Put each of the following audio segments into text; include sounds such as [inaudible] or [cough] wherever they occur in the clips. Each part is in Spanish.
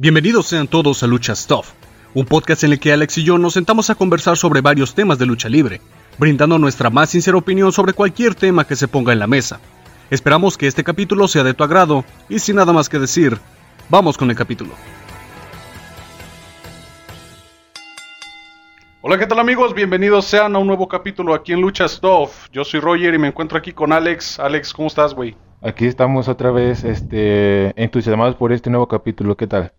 Bienvenidos sean todos a Lucha Stuff, un podcast en el que Alex y yo nos sentamos a conversar sobre varios temas de lucha libre, brindando nuestra más sincera opinión sobre cualquier tema que se ponga en la mesa. Esperamos que este capítulo sea de tu agrado y sin nada más que decir, vamos con el capítulo. Hola, ¿qué tal amigos? Bienvenidos sean a un nuevo capítulo aquí en Lucha Stuff. Yo soy Roger y me encuentro aquí con Alex. Alex, ¿cómo estás, güey? Aquí estamos otra vez este, entusiasmados por este nuevo capítulo. ¿Qué tal?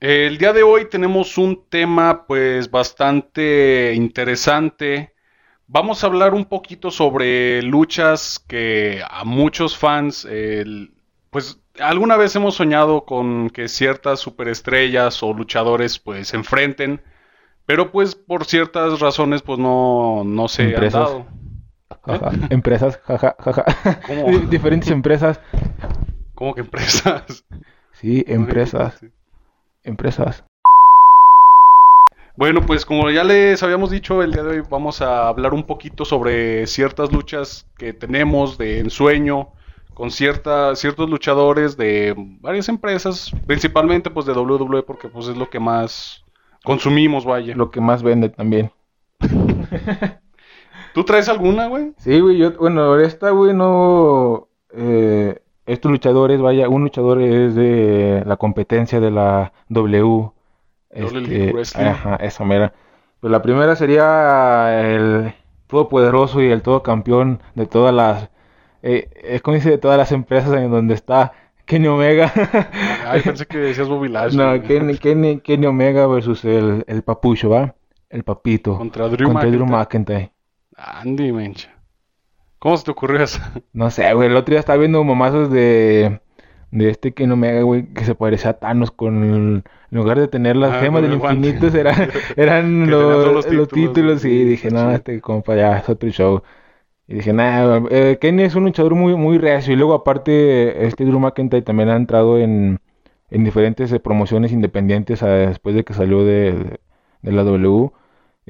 El día de hoy tenemos un tema pues bastante interesante. Vamos a hablar un poquito sobre luchas que a muchos fans pues alguna vez hemos soñado con que ciertas superestrellas o luchadores pues se enfrenten, pero pues por ciertas razones pues no, no se han dado. Empresas, jaja, jaja. [laughs] Diferentes empresas. ¿Cómo que empresas? Sí, [laughs] empresas empresas. Bueno, pues como ya les habíamos dicho, el día de hoy vamos a hablar un poquito sobre ciertas luchas que tenemos de ensueño con cierta, ciertos luchadores de varias empresas, principalmente pues de WWE porque pues es lo que más consumimos, vaya. Lo que más vende también. ¿Tú traes alguna, güey? Sí, güey, yo, bueno, esta, güey, no... Eh, estos luchadores, vaya, un luchador es de la competencia de la W. Este, ajá, esa mera. Pues la primera sería el todopoderoso y el todo campeón de todas las, eh, es como dice, de todas las empresas en donde está Kenny Omega. Ay, pensé que decías Bobby Lashley. No, Kenny, Kenny, Kenny, Omega versus el, el papucho, ¿va? El papito. Contra Drew contra Drew McIntyre. Andy, mencha. ¿Cómo se te ocurrió eso? [laughs] No sé, güey. El otro día estaba viendo mamazos de. De este que no me haga, güey, que se parecía a Thanos con. En lugar de tener las ah, gemas del infinito, era, [laughs] [laughs] eran los, los, títulos, y dije, no, este compa ya es otro show. Y dije, nada, eh, Kenny es un luchador muy, muy reacio. Y luego, aparte, este Drew McIntyre también ha entrado en, en diferentes eh, promociones independientes a, después de que salió de, de la W.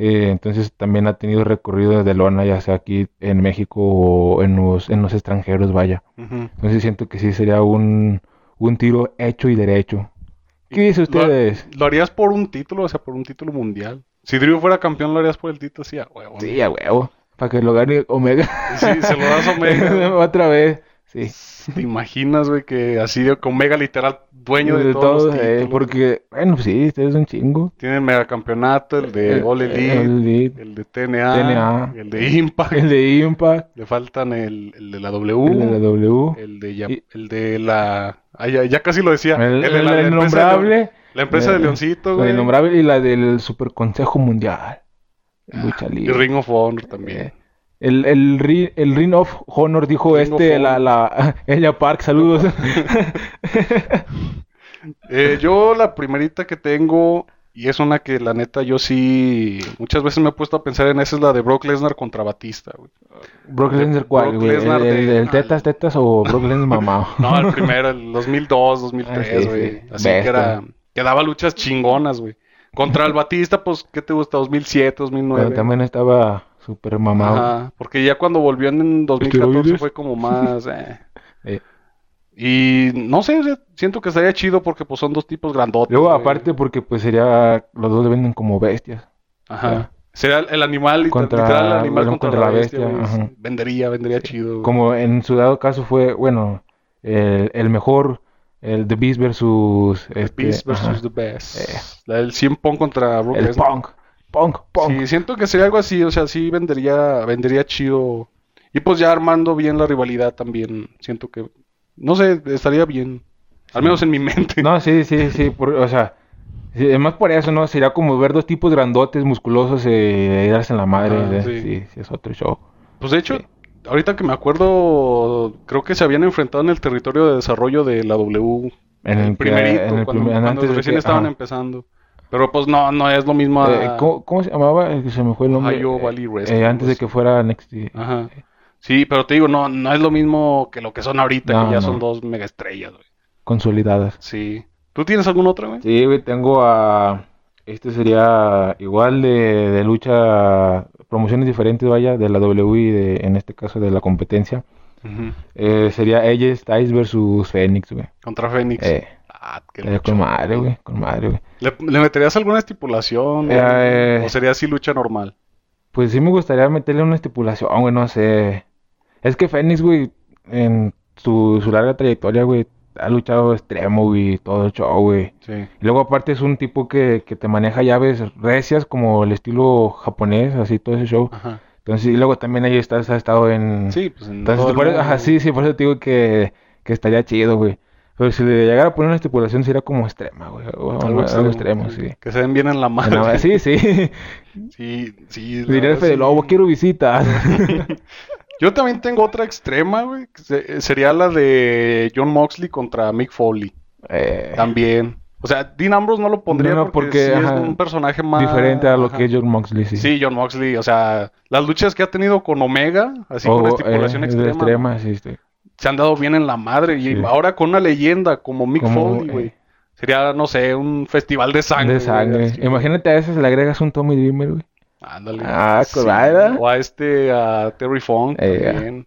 Eh, entonces también ha tenido recorrido de lona, ya sea aquí en México o en los, en los extranjeros, vaya. Entonces siento que sí sería un, un tiro hecho y derecho. ¿Qué dice ustedes? ¿Lo, harías por un título, o sea, por un título mundial? Si Drew fuera campeón, ¿lo harías por el título? Sí, a huevo. Sí, a huevo. Para que lo gane Omega. Sí, se lo das [laughs] Omega. Otra vez. Sí. ¿Te imaginas, güey, que así de con Mega literal dueño de, todos los eh, porque, bueno, sí, este es un chingo. Tiene el megacampeonato, el de All Elite, el, de TNA, el de Impact. El de Impact. Le faltan el, el de la W. El de la W. El de, el de la... Ah, ya, casi lo decía. El, de la, innombrable. la empresa de Leoncito, güey. La innombrable y la del Super Consejo Mundial. Lucha libre. Y Ring of Honor también. Eh, el, el, el Ring of Honor dijo este, la, la, [laughs] ella Park, saludos. [laughs] eh, yo la primerita que tengo, y es una que la neta yo sí, muchas veces me he puesto a pensar en esa, es la de Brock Lesnar contra Batista, güey. ¿Brock Lesnar cuál, güey? ¿El, tetas, tetas o Brock Lesnar mamá? [laughs] no, el primero, el 2002, 2003, ah, güey. Así que era, que daba luchas chingonas, güey. Contra el Batista, pues, ¿qué te gusta? 2007, 2009. también estaba Super mamado. Ajá, porque ya cuando volvió en 2014 fue como más... Eh. [laughs] eh. Y no sé, siento que estaría chido porque pues son dos tipos grandotes. Luego aparte porque pues sería... Los dos le venden como bestias. Ajá. Sería el animal contra, literal, el animal contra, la bestia. vendería, vendería chido. Como en su dado caso fue, bueno, el, el mejor... El The Beast versus... The este, Beast versus The Best. Eh. Del 100 Punk contra Brook El Punk. Punk, punk. Sí, siento que sería algo así, o sea, sí vendería, vendería chido. Y pues ya armando bien la rivalidad también, siento que, no sé, estaría bien. Al menos en mi mente. No, sí, sí, sí, o sea, además por eso, ¿no? Sería como ver dos tipos grandotes, musculosos, eh, darse en la madre. sí. sí. es otro show. Pues de hecho, ahorita que me acuerdo, creo que se habían enfrentado en el territorio de desarrollo de la W. En el, primerito, en el cuando, recién estaban empezando. Pero pues no, no es lo mismo. Eh, ¿cómo, se llamaba? Se me fue el nombre. Valley eh, antes de que fuera NXT. Ajá. Sí, pero te digo, no, no es lo mismo que lo que son ahorita, que ya son dos mega estrellas, güey. Consolidadas. Sí. ¿Tú tienes algún otro, güey? Sí, güey, tengo a... Este sería igual de, de lucha, promociones diferentes, vaya, de la W y de, en este caso de la competencia. eh, sería AJ Styles versus Phoenix, güey. Contra Phoenix. Eh. Ah, qué eh, con madre, güey, con madre, güey. ¿Le, meterías alguna estipulación? Eh, ¿O sería así lucha normal? Pues sí me gustaría meterle una estipulación, güey, no sé. Es que Fénix, güey, en su, su larga trayectoria, güey, ha luchado extremo, güey, todo el show, güey. Sí. Y luego aparte es un tipo que, que te maneja llaves recias como el estilo japonés, así todo ese show. Ajá. Entonces, y luego también ahí estás, has estado en... Sí, pues en Entonces, por ajá, sí, sí, por eso te digo que, que estaría chido, güey. Pero si le llegara a poner una estipulación sería como extrema, güey. algo, extremo, sí. Que se den bien en la mano. Sí, sí. [laughs] sí, sí. Diría el Fede Lobo, quiero visitas. [laughs] [laughs] Yo también tengo otra extrema, güey. Sería la de John Moxley contra Mick Foley. Eh. También. O sea, Dean Ambrose no lo pondría porque, es un personaje más... Diferente a lo que es John Moxley, sí. Sí, John Moxley. O sea, las luchas que ha tenido con Omega, así con oh, estipulación eh, extrema. sí, sí. Se han dado bien en la madre. Y ahora con una leyenda como Mick Foley, güey. Eh, sería, no sé, un festival de sangre. De sangre. Imagínate a veces le agregas un Tommy Dreamer, güey. Ándale. Ah, sí. O a este, a Terry Funk eh, también.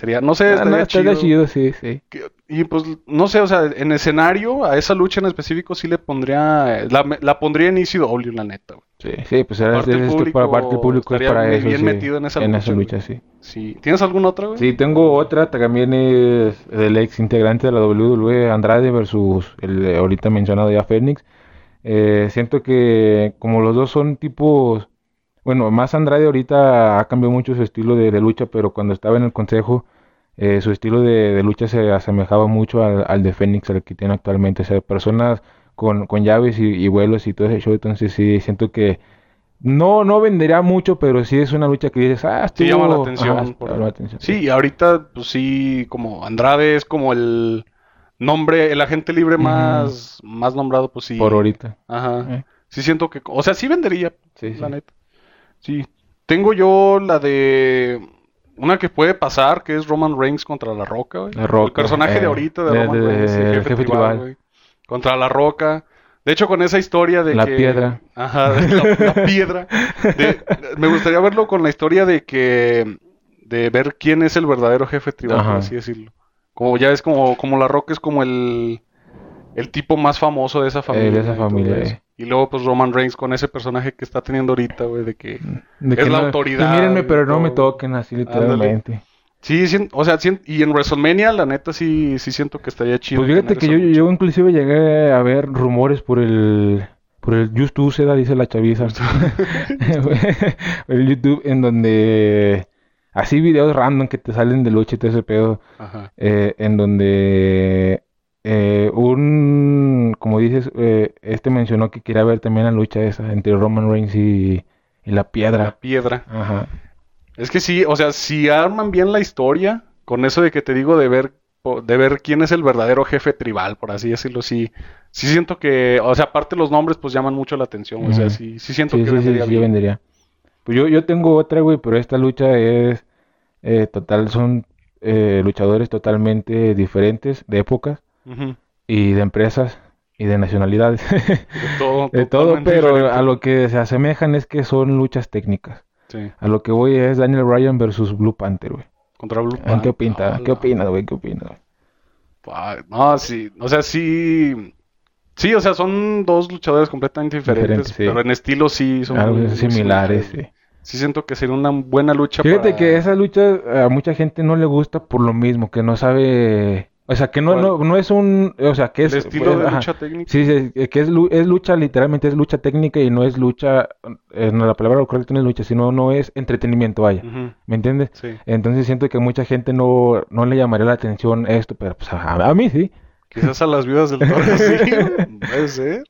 Sería, no sé, ah, estaría chido. chido. sí, sí. y pues, no sé, o sea, en escenario, a esa lucha en específico sí le pondría, la, la pondría en ECW, la neta, güey. Sí, sí, pues era parte es que para parte del público es para eso, bien sí. metido en esa en lucha, esa lucha sí. Sí. ¿Tienes alguna otra, güey? Sí, tengo otra, también es el ex integrante de la WWE, Andrade versus el ahorita mencionado ya Fénix. Eh, siento que como los dos son tipos bueno, más Andrade ahorita ha cambiado mucho su estilo de, lucha, pero cuando estaba en el consejo, eh, su estilo de, lucha se asemejaba mucho al, de Fénix, al que tiene actualmente. O sea, personas con, llaves y, vuelos y todo ese show. Entonces sí, siento que no, no vendería mucho, pero sí es una lucha que dices, ah, sí llama la atención. Sí, ahorita, pues sí, como Andrade es como el nombre, el agente libre más, más nombrado, pues sí. Por ahorita. Ajá. Eh. Sí siento que, o sea, sí vendería, sí, la neta. Sí. Tengo yo la de. Una que puede pasar, que es Roman Reigns contra La Roca, güey. El personaje de eh, ahorita de, Roman Reigns, el jefe, tribal, Contra La Roca. De hecho, con esa historia de la piedra. Ajá, la, piedra. me gustaría verlo con la historia de que... De ver quién es el verdadero jefe tribal, por así decirlo. Como ya es como, como La Roca es como el... El tipo más famoso de esa familia. Eh, de esa familia, eh. Y luego, pues, Roman Reigns con ese personaje que está teniendo ahorita, güey, de que es la autoridad. mírenme, pero no me toquen así, literalmente. Sí, o sea, y en WrestleMania, la neta, sí, sí siento que estaría chido. Pues fíjate que yo, yo, inclusive llegué a ver rumores por el... Por el YouTube, se dice la chaviza. [laughs] el YouTube, en donde... Así videos random que te salen de lucha y todo ese pedo. Ajá. Eh, en donde eh, un, como dices, eh, este mencionó que quería ver también la lucha esa entre Roman Reigns y, la piedra. La piedra. Es que sí, o sea, si arman bien la historia, con eso de que te digo de ver, de ver quién es el verdadero jefe tribal, por así decirlo, sí, sí siento que, o sea, aparte los nombres pues llaman mucho la atención, o sea, sí, sí siento que sí, vendería sí, vendería. Pues yo, yo tengo otra, güey, pero esta lucha es eh, total, son luchadores totalmente diferentes de épocas y de empresas y de nacionalidades. De [laughs] todo, pero a lo que se asemejan es que son luchas técnicas. A lo que voy es Daniel Ryan versus Blue Panther, güey. Contra Blue Panther. ¿Qué opinas? ¿Qué opinas, güey? ¿Qué opinas? No, sí. O sea, sí. Sí, o sea, son dos luchadores completamente diferentes, pero en estilo sí son Algo similares, sí. Sí siento que sería una buena lucha Fíjate que esa lucha a mucha gente no le gusta por lo mismo, que no sabe o sea, que no, no, no es un... O sea, que es... El estilo de lucha técnica. Sí, que es, es, lucha, literalmente es lucha técnica y no es lucha... Eh, no, la palabra correcta no es lucha, sino no es entretenimiento, vaya. ¿Me entiendes? Sí. Entonces siento que mucha gente no, no le llamaría la atención esto, pero pues a, mí sí. Quizás a las viudas del toro [laughs] sí. Puede ser.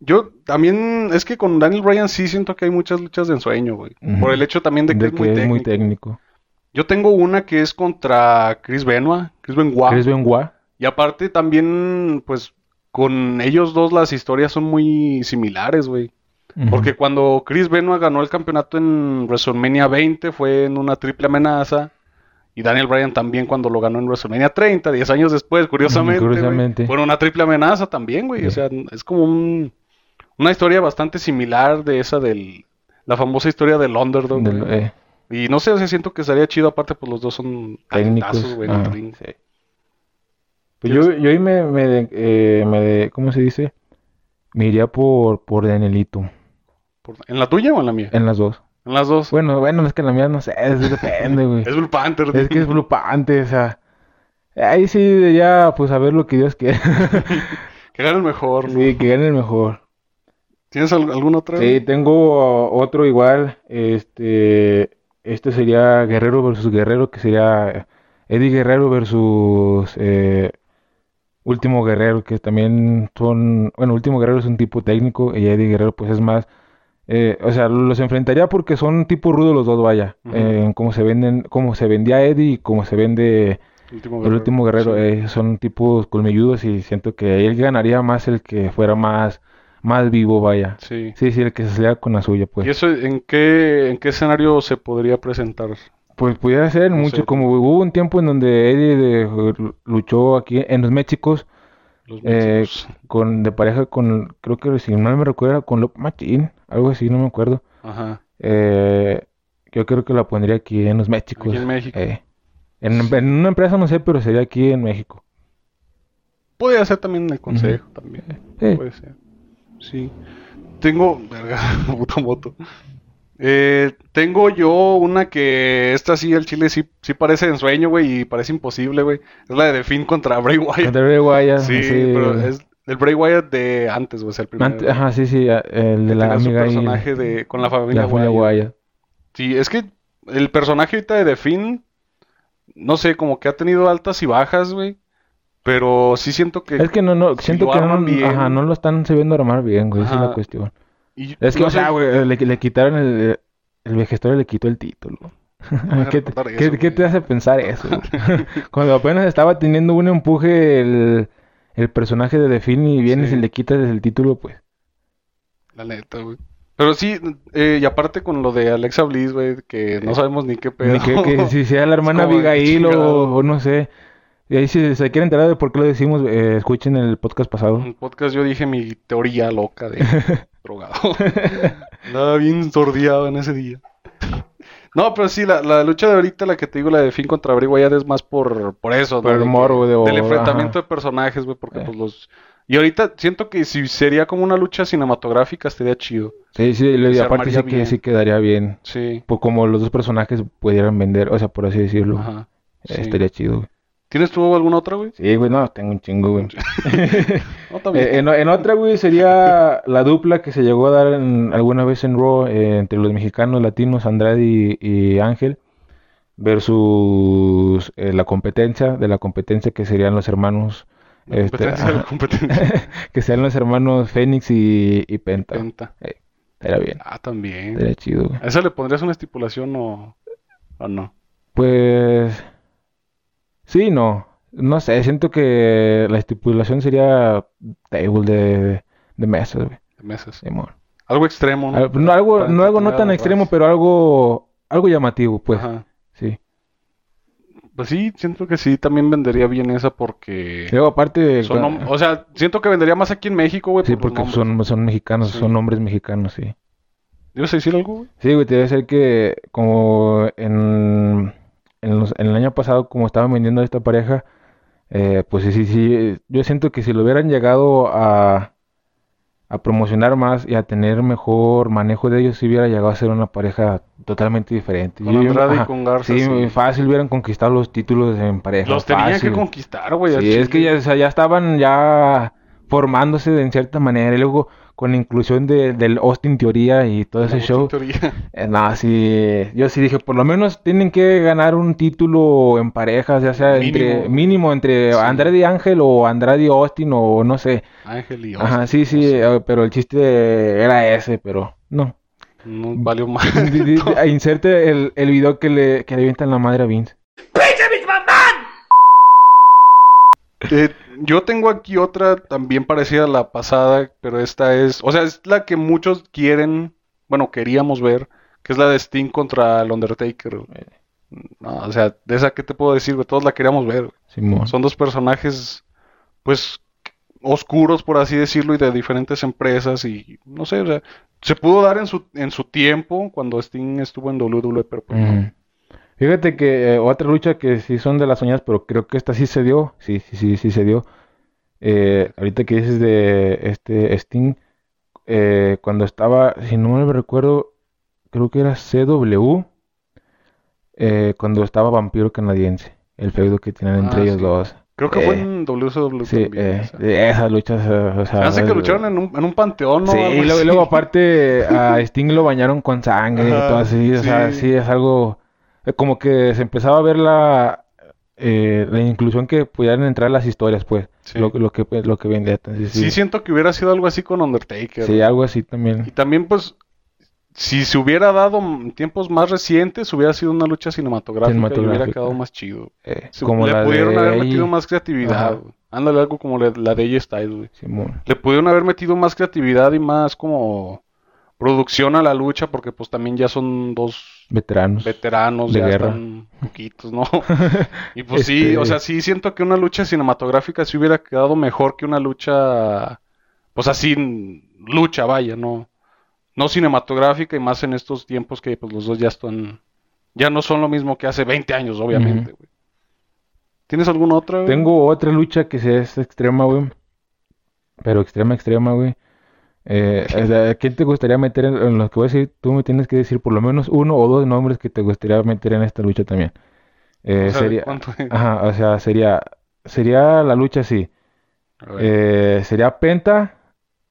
Yo también, es que con Daniel Bryan sí siento que hay muchas luchas de ensueño, güey. Por el hecho también de que, es, muy técnico. Yo tengo una que es contra Chris Benoit, Chris Benoit. Chris Benoit. Y aparte también, pues, con ellos dos las historias son muy similares, güey. Porque cuando Chris Benoit ganó el campeonato en WrestleMania 20 fue en una triple amenaza. Y Daniel Bryan también cuando lo ganó en WrestleMania 30, 10 años después, curiosamente. curiosamente. Fue una triple amenaza también, güey. O sea, es como un, una historia bastante similar de esa del... La famosa historia del underdog. Eh. Y no sé, o sea, siento que estaría chido, aparte, pues los dos son técnicos, güey, ah, Pues yo, yo ahí me, me, eh, me, ¿cómo se dice? Me iría por, por Danielito. ¿En la tuya o en la mía? En las dos. En las dos. Bueno, bueno, es que en la mía no sé, es, depende, güey. [laughs] es Blue Panther. Es que es Blue Panther, o sea. Ahí sí, ya, pues a ver lo que Dios quiere. [laughs] que gane el mejor, ¿no? Sí, que gane el mejor. ¿Tienes algún otro? Sí, tengo otro igual. Este, este sería Guerrero versus Guerrero, que sería Eddie Guerrero versus eh, Último Guerrero, que también son, bueno, Último Guerrero es un tipo técnico y Eddie Guerrero pues es más, eh, o sea, los enfrentaría porque son tipo rudo los dos, vaya, eh, como se venden, como se vendía Eddie y como se vende el último guerrero, eh, son tipos colmilludos y siento que él ganaría más el que fuera más más vivo, vaya. Sí. Sí, sí, el que se salga con la suya, pues. ¿Y eso en qué, en qué escenario se podría presentar? Pues pudiera ser mucho, como hubo un tiempo en donde Eddie luchó aquí en los Méxicos, eh, con, de pareja con, creo que si no me recuerdo, con Lop Machín, algo así, no me acuerdo. Ajá. Eh, yo creo que la pondría aquí en los Méxicos. Aquí en México. Eh, en, una empresa no sé, pero sería aquí en México. Podría ser también en el consejo, también. Puede ser. Sí. Tengo, [laughs] verga, puta moto. Eh, tengo yo una que esta sí, el chile sí, sí parece ensueño, güey, y parece imposible, güey. Es la de The Finn contra Bray Wyatt. Contra Bray Wyatt. Sí, pero es el Bray Wyatt de antes, güey, el primero. ajá, sí, sí, el de la amiga su personaje de, con la familia, Wyatt. Sí, es que el personaje ahorita de The Finn, no sé, como que ha tenido altas y bajas, güey. Pero sí siento que... Es que no, no, siento que no, ajá, no lo están sabiendo armar bien, güey, esa es la cuestión es que, o sea, güey, le, quitaron el, el vejestorio le quitó el título. ¿Qué, [laughs] ¿qué, te hace pensar eso? [laughs] [laughs] Cuando apenas estaba teniendo un empuje el, el personaje de Defin y vienes y le quitas el título, pues. La neta, güey. Pero sí, eh, y aparte con lo de Alexa Bliss, güey, que no sabemos ni qué pedo. Ni que, si sea la hermana Abigail o, o, no sé. Y ahí si se quieren enterar de por qué lo decimos, eh, escuchen el podcast pasado. En el podcast yo dije mi teoría loca de [laughs] drogado. Nada bien sordiado en ese día. No, pero sí, la, lucha de ahorita, la que te digo, la de Finn contra Bray Wyatt es más por, por eso. Por el morbo de, Del enfrentamiento de personajes, güey, porque eh. pues los... Y ahorita siento que si sería como una lucha cinematográfica estaría chido. Sí, sí, y aparte sí que sí quedaría bien. Sí. Pues como los dos personajes pudieran vender, o sea, por así decirlo. Ajá. Eh, estaría chido, güey. ¿Tienes tú alguna otra, güey? Sí, güey, no, tengo un chingo, güey. [laughs] Eh, en, otra, güey, sería la dupla que se llegó a dar alguna vez en Raw eh, entre los mexicanos latinos, Andrade y, Ángel, versus eh, la competencia, de la competencia que serían los hermanos... Este, la competencia. [laughs] que serían los hermanos Fénix y, Penta. Penta. era bien. Ah, también. Era chido, güey. ¿A esa le pondrías una estipulación o, o no? Pues... Sí, no. No sé, siento que la estipulación sería table de, de mesas, güey. De mesas. Algo extremo, ¿no? no algo, no, algo no tan extremo, pero algo, algo llamativo, pues. Ajá. Sí. Pues sí, siento que sí, también vendería bien esa porque... Luego, aparte... o sea, siento que vendería más aquí en México, güey. Sí, porque son, son mexicanos, son nombres mexicanos, sí. ¿Ibas a decir algo, güey? Sí, güey, te debe ser que como en en, el año pasado, como estaban vendiendo a esta pareja, eh, pues sí, sí, sí, yo siento que si lo hubieran llegado a, a promocionar más y a tener mejor manejo de ellos, si hubiera llegado a ser una pareja totalmente diferente. Con Andrade y con Garza. Sí, fácil hubieran conquistado los títulos en pareja. Los tenían que conquistar, güey. Sí, es que ya, ya estaban ya formándose en cierta manera. Y luego con la inclusión de, del Austin Teoría y todo ese show. Eh, no, sí, yo sí dije, por lo menos tienen que ganar un título en parejas, ya sea mínimo. entre mínimo entre Andrade y Ángel o Andrade y Austin o no sé. Ángel y Austin. Ajá, sí, sí, eh, pero el chiste era ese, pero no. No valió más. [laughs] Inserte el, el video que le, que le avientan la madre a Vince. Eh, yo tengo aquí otra también parecida a la pasada, pero esta es, o sea, es la que muchos quieren, bueno, queríamos ver, que es la de Sting contra el Undertaker. No, o sea, de esa que te puedo decir, todos la queríamos ver. Son dos personajes, pues, oscuros, por así decirlo, y de diferentes empresas y no sé, o sea, se pudo dar en su, en su tiempo cuando Sting estuvo en WWE, pero pues, Fíjate que eh, otra lucha que sí son de las soñadas, pero creo que esta sí se dio. Sí, sí, sí, sí se dio. Eh, ahorita que dices de este Sting, eh, cuando estaba, si no me recuerdo, creo que era CW, cuando estaba Vampiro Canadiense, el feudo que tienen entre ah, ellos dos. Creo que fue en WCW sí, también. esas luchas, o sea, Hace que lucharon en un, en un panteón, ¿no? Sí, y luego, aparte a Sting lo bañaron con sangre y todo así, o sea, sí es algo eh, como que se empezaba a ver la, eh, la inclusión que pudieran entrar las historias, pues. Lo, lo, que, lo que vendía. sí. siento que hubiera sido algo así con Undertaker. Sí, algo así también. Y también, pues, si se hubiera dado en tiempos más recientes, hubiera sido una lucha cinematográfica, y hubiera quedado más chido. Eh, como le pudieron haber metido más creatividad. Ándale, algo como la, de ella Styles, güey. Le pudieron haber metido más creatividad y más como producción a la lucha porque pues también ya son dos veteranos veteranos de ya guerra están poquitos no [laughs] y pues sí este o sea sí siento que una lucha cinematográfica sí hubiera quedado mejor que una lucha pues así lucha vaya no no cinematográfica y más en estos tiempos que pues los dos ya están ya no son lo mismo que hace 20 años obviamente güey ¿Tienes alguna otra? Tengo otra lucha que es extrema, güey. Pero extrema, extrema, güey. Eh, ¿Quién te gustaría meter en, lo que voy a decir? Tú me tienes que decir por lo menos uno o dos nombres que te gustaría meter en esta lucha también. Eh, sería, ajá, o sea, sería, sería la lucha así. Eh, sería Penta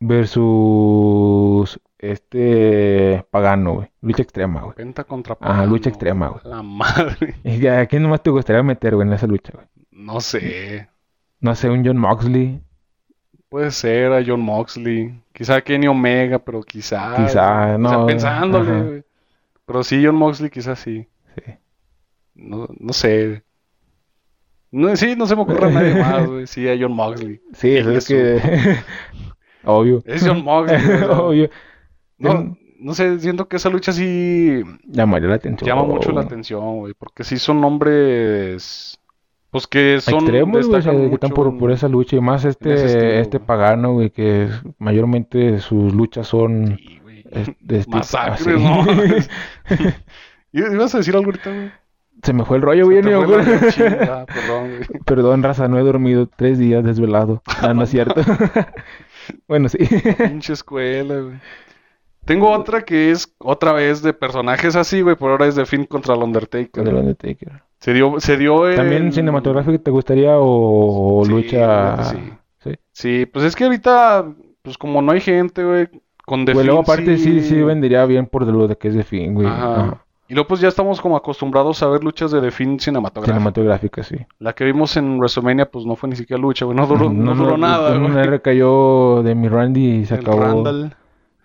versus este Pagano, güey. Lucha extrema, güey. Penta contra Pagano. Ajá, lucha extrema, güey. La madre. ¿Y a quién nomás te gustaría meter, güey, en esa lucha, güey? No sé. No sé, un John Moxley. Puede ser a John Moxley. Quizá Kenny Omega, pero quizá. Quizá, no. O sea, pensándole, Pero sí, John Moxley, quizás sí. Sí. No, no sé. No, sí, no se me ocurre nadie más, güey. Sí, a John Moxley. Sí, eso es que. [laughs] Obvio. Es John Moxley. [laughs] Obvio. No, no sé, siento que esa lucha sí. Llamaría la atención. Llama mucho la atención, güey. Porque sí son nombres pues que son extremos, güey, que están por, por, esa lucha y más este este pagano, güey, que pmayormente sus luchas son sí, de este, masacres, ¿no? [laughs] [laughs] ¿Ibas a decir algo ahorita, güey? Se me fue el rollo, güey. [laughs] perdón, güey. Perdón, raza, no he dormido tres días desvelado. Ah, no es cierto. bueno, sí. Pinche escuela, güey. Tengo otra que es otra vez de personajes así, güey, por ahora es de Finn contra el Undertaker. el Undertaker. Se dio, se dio ¿También cinematográfico te gustaría o, lucha? Sí. sí. pues es que ahorita, pues como no hay gente, güey, con The luego aparte sí... sí, vendría bien por lo de que es The Fin, güey. Ajá. Y luego pues ya estamos como acostumbrados a ver luchas de The Fin cinematográficas. Cinematográficas, sí. La que vimos en WrestleMania pues no fue ni siquiera lucha, güey, no duró, no, duró nada, güey. Un recayó de mi Randy y se acabó. Randall.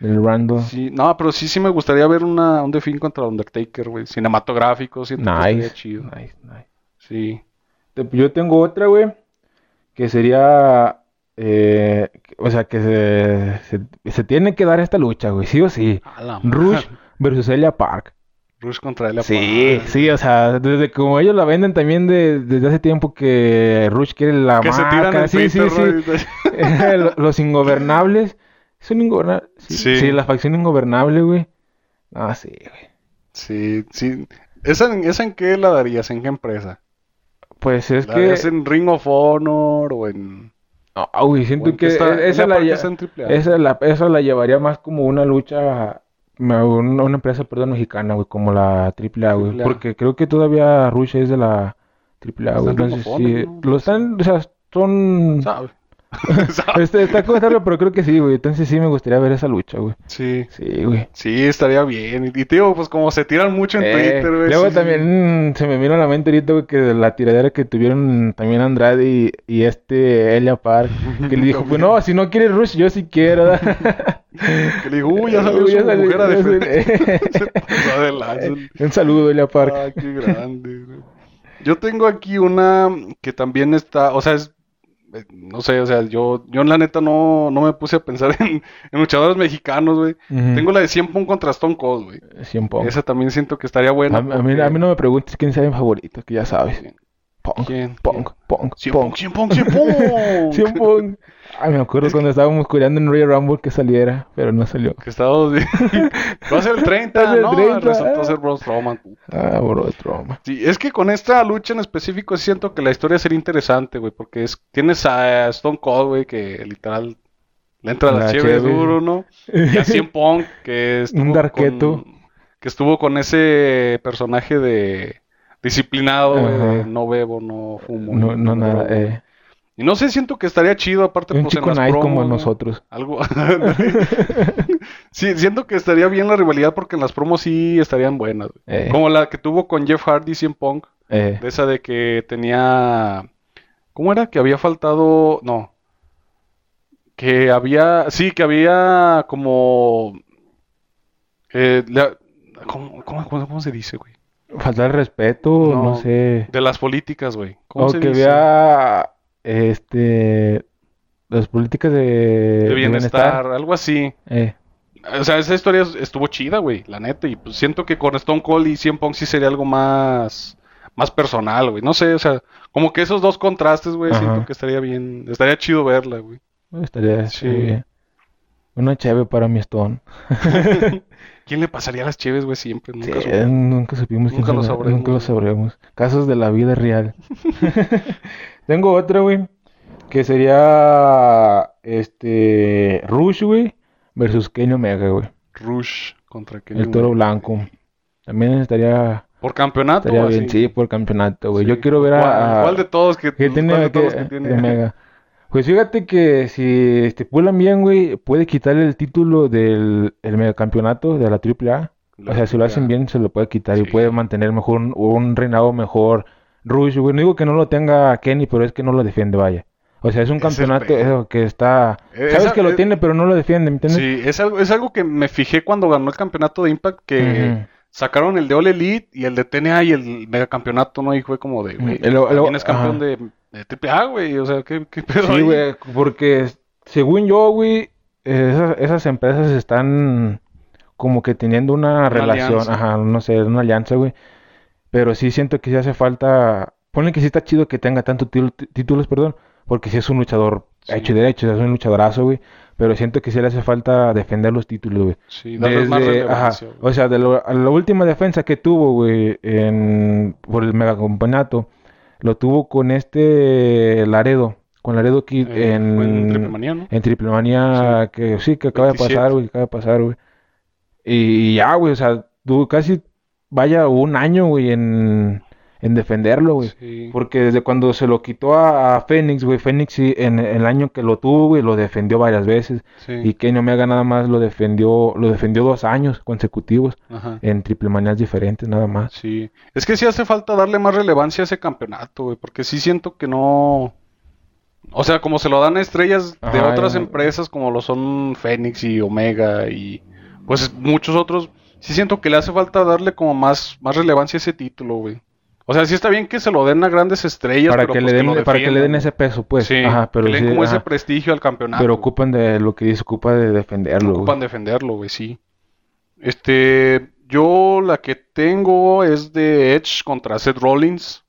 El Randall. Sí, no, pero sí, sí me gustaría ver una, un The contra Undertaker, güey. Cinematográfico, siento nice, chido. Nice, nice. Sí. Yo tengo otra, güey, que sería... Eh, o sea, que se, se, tiene que dar esta lucha, güey, sí o sí. Rush versus Elia Park. Rush contra Elia Park. Sí, sí, o sea, desde como ellos la venden también de, desde hace tiempo que Rush quiere la que Se tiran sí, sí, sí. [laughs] Los ingobernables. Son ingobernables. Sí, sí. la facción ingobernable, güey. Ah, sí, güey. Sí, sí. ¿Esa, ¿Esa en qué la darías? ¿En qué empresa? Pues es ¿La que. ¿Es en Ring of Honor o en.? No, güey, siento que esa, la, esa, la, esa la llevaría más como una lucha. Una, una empresa, perdón, mexicana, güey, como la AAA, güey. Porque creo que todavía Rush es de la AAA, güey. Entonces, sí. Lo están, o sea, son. ¿Sabe? Este, [laughs] está comentarlo, pero creo que sí, güey. Entonces sí me gustaría ver esa lucha, güey. Sí. Sí, güey. Sí, estaría bien. Y, tío, pues como se tiran mucho en eh, Twitter, güey. Luego también mm, se me vino a la mente ahorita, güey, que la tiradera que tuvieron también Andrade y, y este Elia Park. [laughs] Que le dijo, pues no, si no quieres Rush, yo sí quiero. [laughs] que le dijo, uy, ya salió su mujer a defender. Un saludo, Elia Park. Ah, qué grande, güey. Yo tengo aquí una que también está, o sea, es no sé, o sea, yo, yo en la neta no, no me puse a pensar [laughs] en, luchadores mexicanos, güey. Tengo la de 100 Pong contra Stone Cold, güey. 100 Pong. Esa también siento que estaría buena. A, mí, a mí no me preguntes quién sea mi favorito, que ya sabes. Pong, ¿Quién? Pong, Pong, Pong. Pong, Pong, Pong. Ay, me acuerdo cuando estábamos cuidando en Royal Rumble que saliera, pero no salió. Que estábamos [laughs] bien. Va a ser el 30, Va a ser el ¿no? 30, Resultó ser ah. Braun Strowman. Ah, bro, trauma. Sí, es que con esta lucha en específico siento que la historia sería interesante, güey, porque es, tienes a Stone Cold, güey, que literal le entra la La chévere duro, ¿no? Y a [laughs] Cien Pong, que estuvo Un darqueto. con, que estuvo con ese personaje de disciplinado, Ajá. no bebo, no fumo. No, no, nada, eh. Y no sé, siento que estaría chido, aparte Un pues en chico las nice como promos, güey. nosotros. Algo. [laughs] sí, siento que estaría bien la rivalidad porque en las promos sí estarían buenas. Eh. Como la que tuvo con Jeff Hardy y. Eh, De esa de que tenía. ¿Cómo era? Que había faltado. No. Que había. Sí, que había como. eh, la- ¿cómo, cómo- cómo- cómo se dice, güey? Faltar el respeto, no, No, sé. De las políticas, güey. ¿Cómo O se que dice? vea, este, las políticas de, De bienestar, algo así. Eh, O sea, esa historia estuvo chida, güey, la neta. Y pues siento que con Stone Cold y Cien Pong sí sería algo más, más personal, güey. No sé, o sea, como que esos dos contrastes, güey, siento que estaría bien, estaría chido verla, güey. estaría Sí. Una cheve para mi Stone. [laughs] [laughs] ¿Quién le pasaría las cheves, güey, siempre? Nunca Sí, nunca supimos quién Nunca lo sabremos. Nunca lo sabremos. Casos de la vida real. [laughs] [laughs] Tengo otra, güey. Que sería este Rush, güey, versus Kenny Omega, güey. Rush contra Kenny El toro blanco. También estaría, Por campeonato, estaría bien, sí, por campeonato, güey. Sí. Yo quiero ver ¿Cuál, a, a- cuál de todos que, que tiene, de todos que- que tiene? Omega. Pues fíjate que si estipulan bien, güey, puede quitarle el título del el megacampeonato de la AAA. O sea, si lo hacen bien, se lo puede quitar y puede mantener mejor un, un reinado mejor. Rush, güey, no digo que no lo tenga Kenny, pero es que no lo defiende, vaya. O sea, es un es el campeonato eh, que está... Eh, Sabes que lo eh, tiene, pero no lo defiende, ¿me entiendes? Sí, es algo, es algo que me fijé cuando ganó el campeonato de Impact, que sacaron el de All Elite y el de TNA y el megacampeonato, ¿no? Y fue como de, güey, también es campeón de, de AAA, güey, o sea, ¿qué, qué pedo Sí, güey, porque según yo, güey, esas, esas empresas están como que teniendo una, relación, alianza. ajá, no sé, una alianza, güey. Pero sí siento que sí hace falta, ponle que sí está chido que tenga tantos títulos, perdón, porque sí es un luchador Sí. hecho y derecho, es un luchadorazo, güey. Pero siento que sí le hace falta defender los títulos, güey. Sí, más Desde- relevancia, ajá, o sea, de lo- a la última defensa que tuvo, güey, en, por el megacampeonato, lo tuvo con este Laredo, con Laredo Kid Eh, en, en Triple Manía, ¿no? en Triple Manía, que sí, que acaba 27. de pasar, güey, que acaba de pasar, güey. Y ya, güey, o sea, tuvo casi, vaya, un año, güey, en, en defenderlo, güey. Sí. Porque desde cuando se lo quitó a, a Fénix, güey, Fénix sí, en el año que lo tuvo, güey, lo defendió varias veces. Sí. Y Kenny Omega nada más lo defendió, lo defendió dos años consecutivos Ajá. en triple manías diferentes, nada más. Sí. Es que sí hace falta darle más relevancia a ese campeonato, güey, porque sí siento que no... O sea, como se lo dan a estrellas de Ajá, otras ya. empresas como lo son Fénix y Omega y pues muchos otros, sí siento que le hace falta darle como más, más relevancia a ese título, güey. O sea, sí está bien que se lo den a grandes estrellas, Para pero que pues le den, para que le den ese peso, pues. Sí, Ajá, pero que le den sí, como ese prestigio al campeonato. Pero ocupan de lo que dice, ocupa de defenderlo. Ocupan defenderlo, güey, sí. Este, yo la que tengo es de Edge contra Seth Rollins.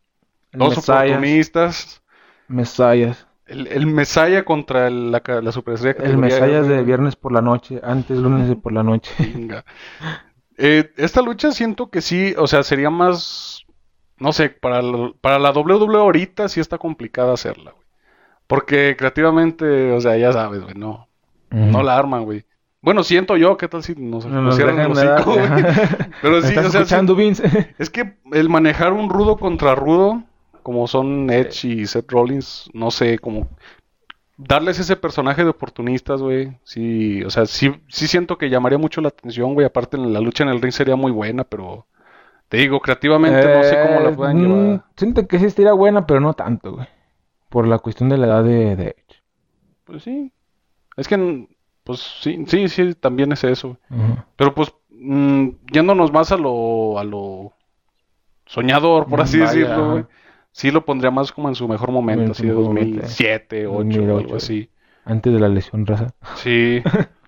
Dos Mesías. oportunistas. Mesías. El, el Mesaya contra el- la, la superestrella El R, de viernes por la noche, antes lunes de por la noche. Venga. Eh, esta lucha siento que sí, o sea, sería más, no sé, para, la- para la WWE ahorita sí está complicada hacerla, güey. Porque creativamente, o sea, ya sabes, güey, no, no la arman, güey. Bueno, siento yo, ¿qué tal si nos, dejan hocico, nada. güey? [laughs] Pero ¿Me sí, o sea, [laughs] es que el manejar un rudo contra rudo, como son Edge y Seth Rollins, no sé, como darles ese personaje de oportunistas, güey. Sí, o sea, sí, sí siento que llamaría mucho la atención, güey. Aparte, la lucha en el ring sería muy buena, pero te digo, creativamente no sé cómo la Eh, puedan mm, llevar. Siento que sí estaría buena, pero no tanto, güey. Por la cuestión de la edad de, de Edge. Pues sí. Es que, pues sí, sí, sí, también es eso. Ujú. Pero pues, mm, yéndonos más a lo, a lo soñador, por así Vaya, decirlo, güey. Sí lo pondría más como en su mejor momento, En así de mejor momento. 2007, 2008 o 2008, algo así. Antes de la lesión raza. Sí. [laughs]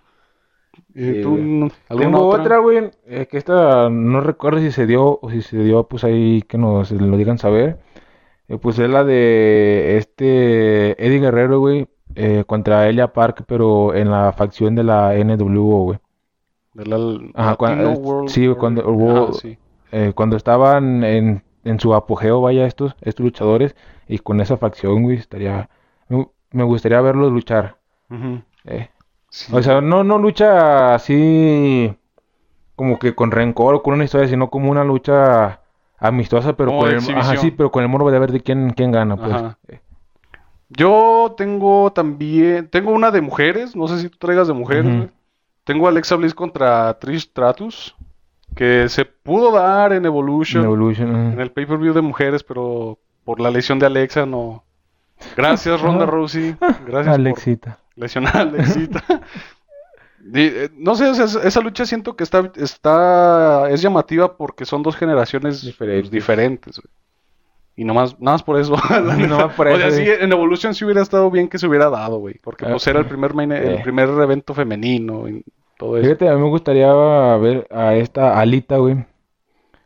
¿Y Sí, tú, güey. no- alguna Tengo otra, güey, eh, que esta no recuerdo si se dio o si se dio, pues ahí que nos lo digan saber. Eh, pues es la de este Eddie Guerrero, güey, eh, contra Elia Park, pero en la facción de la NWO, güey. De la Ajá, cuando, World sí, cuando Ajá, hubo- sí. eh, cuando estaban en, en su apogeo, vaya, estos, estos luchadores, y con esa facción, güey, estaría, me, me gustaría verlos luchar. Ujú. eh. Sí. O sea, no, no lucha así como que con rencor o con una historia, sino como una lucha amistosa, pero Como con el, ajá, sí, pero con el morbo de ver de quién, quién gana, pues. Ajá. Yo tengo también, tengo una de mujeres, no sé si tú traigas de mujeres. Tengo Alexa Bliss contra Trish Stratus, que se pudo dar en Evolution, en Evolution, ajá. en el pay-per-view de mujeres, pero por la lesión de Alexa no. Gracias, [laughs] Ronda. Rousey. [laughs] Gracias Alexita. Por lesionar a Alexita. [laughs] Eh, No sé, esa- esa lucha siento que está, está, es llamativa porque son dos generaciones Diferentes. diferentes, güey. Y nomás, nada más por eso. [laughs] Nomás [laughs] por o sea, eso, sí, en Evolution sí hubiera estado bien que se hubiera dado, güey. Porque Ah, pues era el primer, main- el eh. primer evento femenino y todo eso. Fíjate, a mí me gustaría ver a esta Alita, güey,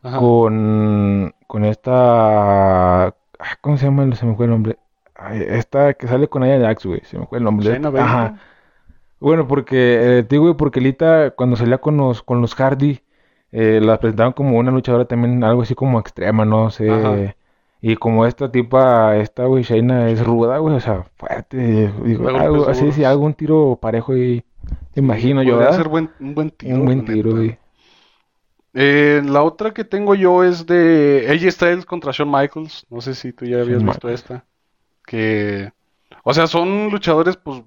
Ajá. con, con esta... ah, ¿Cómo se llama? Se me fue el nombre. Ay, esta que sale con Aya Jax, güey, se me fue el nombre. Ajá. Bueno, porque, eh, te digo, güey, porque Lita cuando salía con los, con los Hardy, eh, la presentaban como una luchadora también, algo así como extrema, no sé. Ajá. Y como esta tipa, esta, güey, Shayna es ruda, güey, o sea, fuerte. Digo, algo así, duros. sí, algún tiro parejo y imagino yo, Podría ¿verdad? ser buen, un buen tiro. Un buen tiro, güey. Eh, la otra que tengo yo es de AJ Styles contra Shawn Michaels. No sé si tú ya habías Shawn visto Michaels. esta. Que, o sea, son luchadores, pues,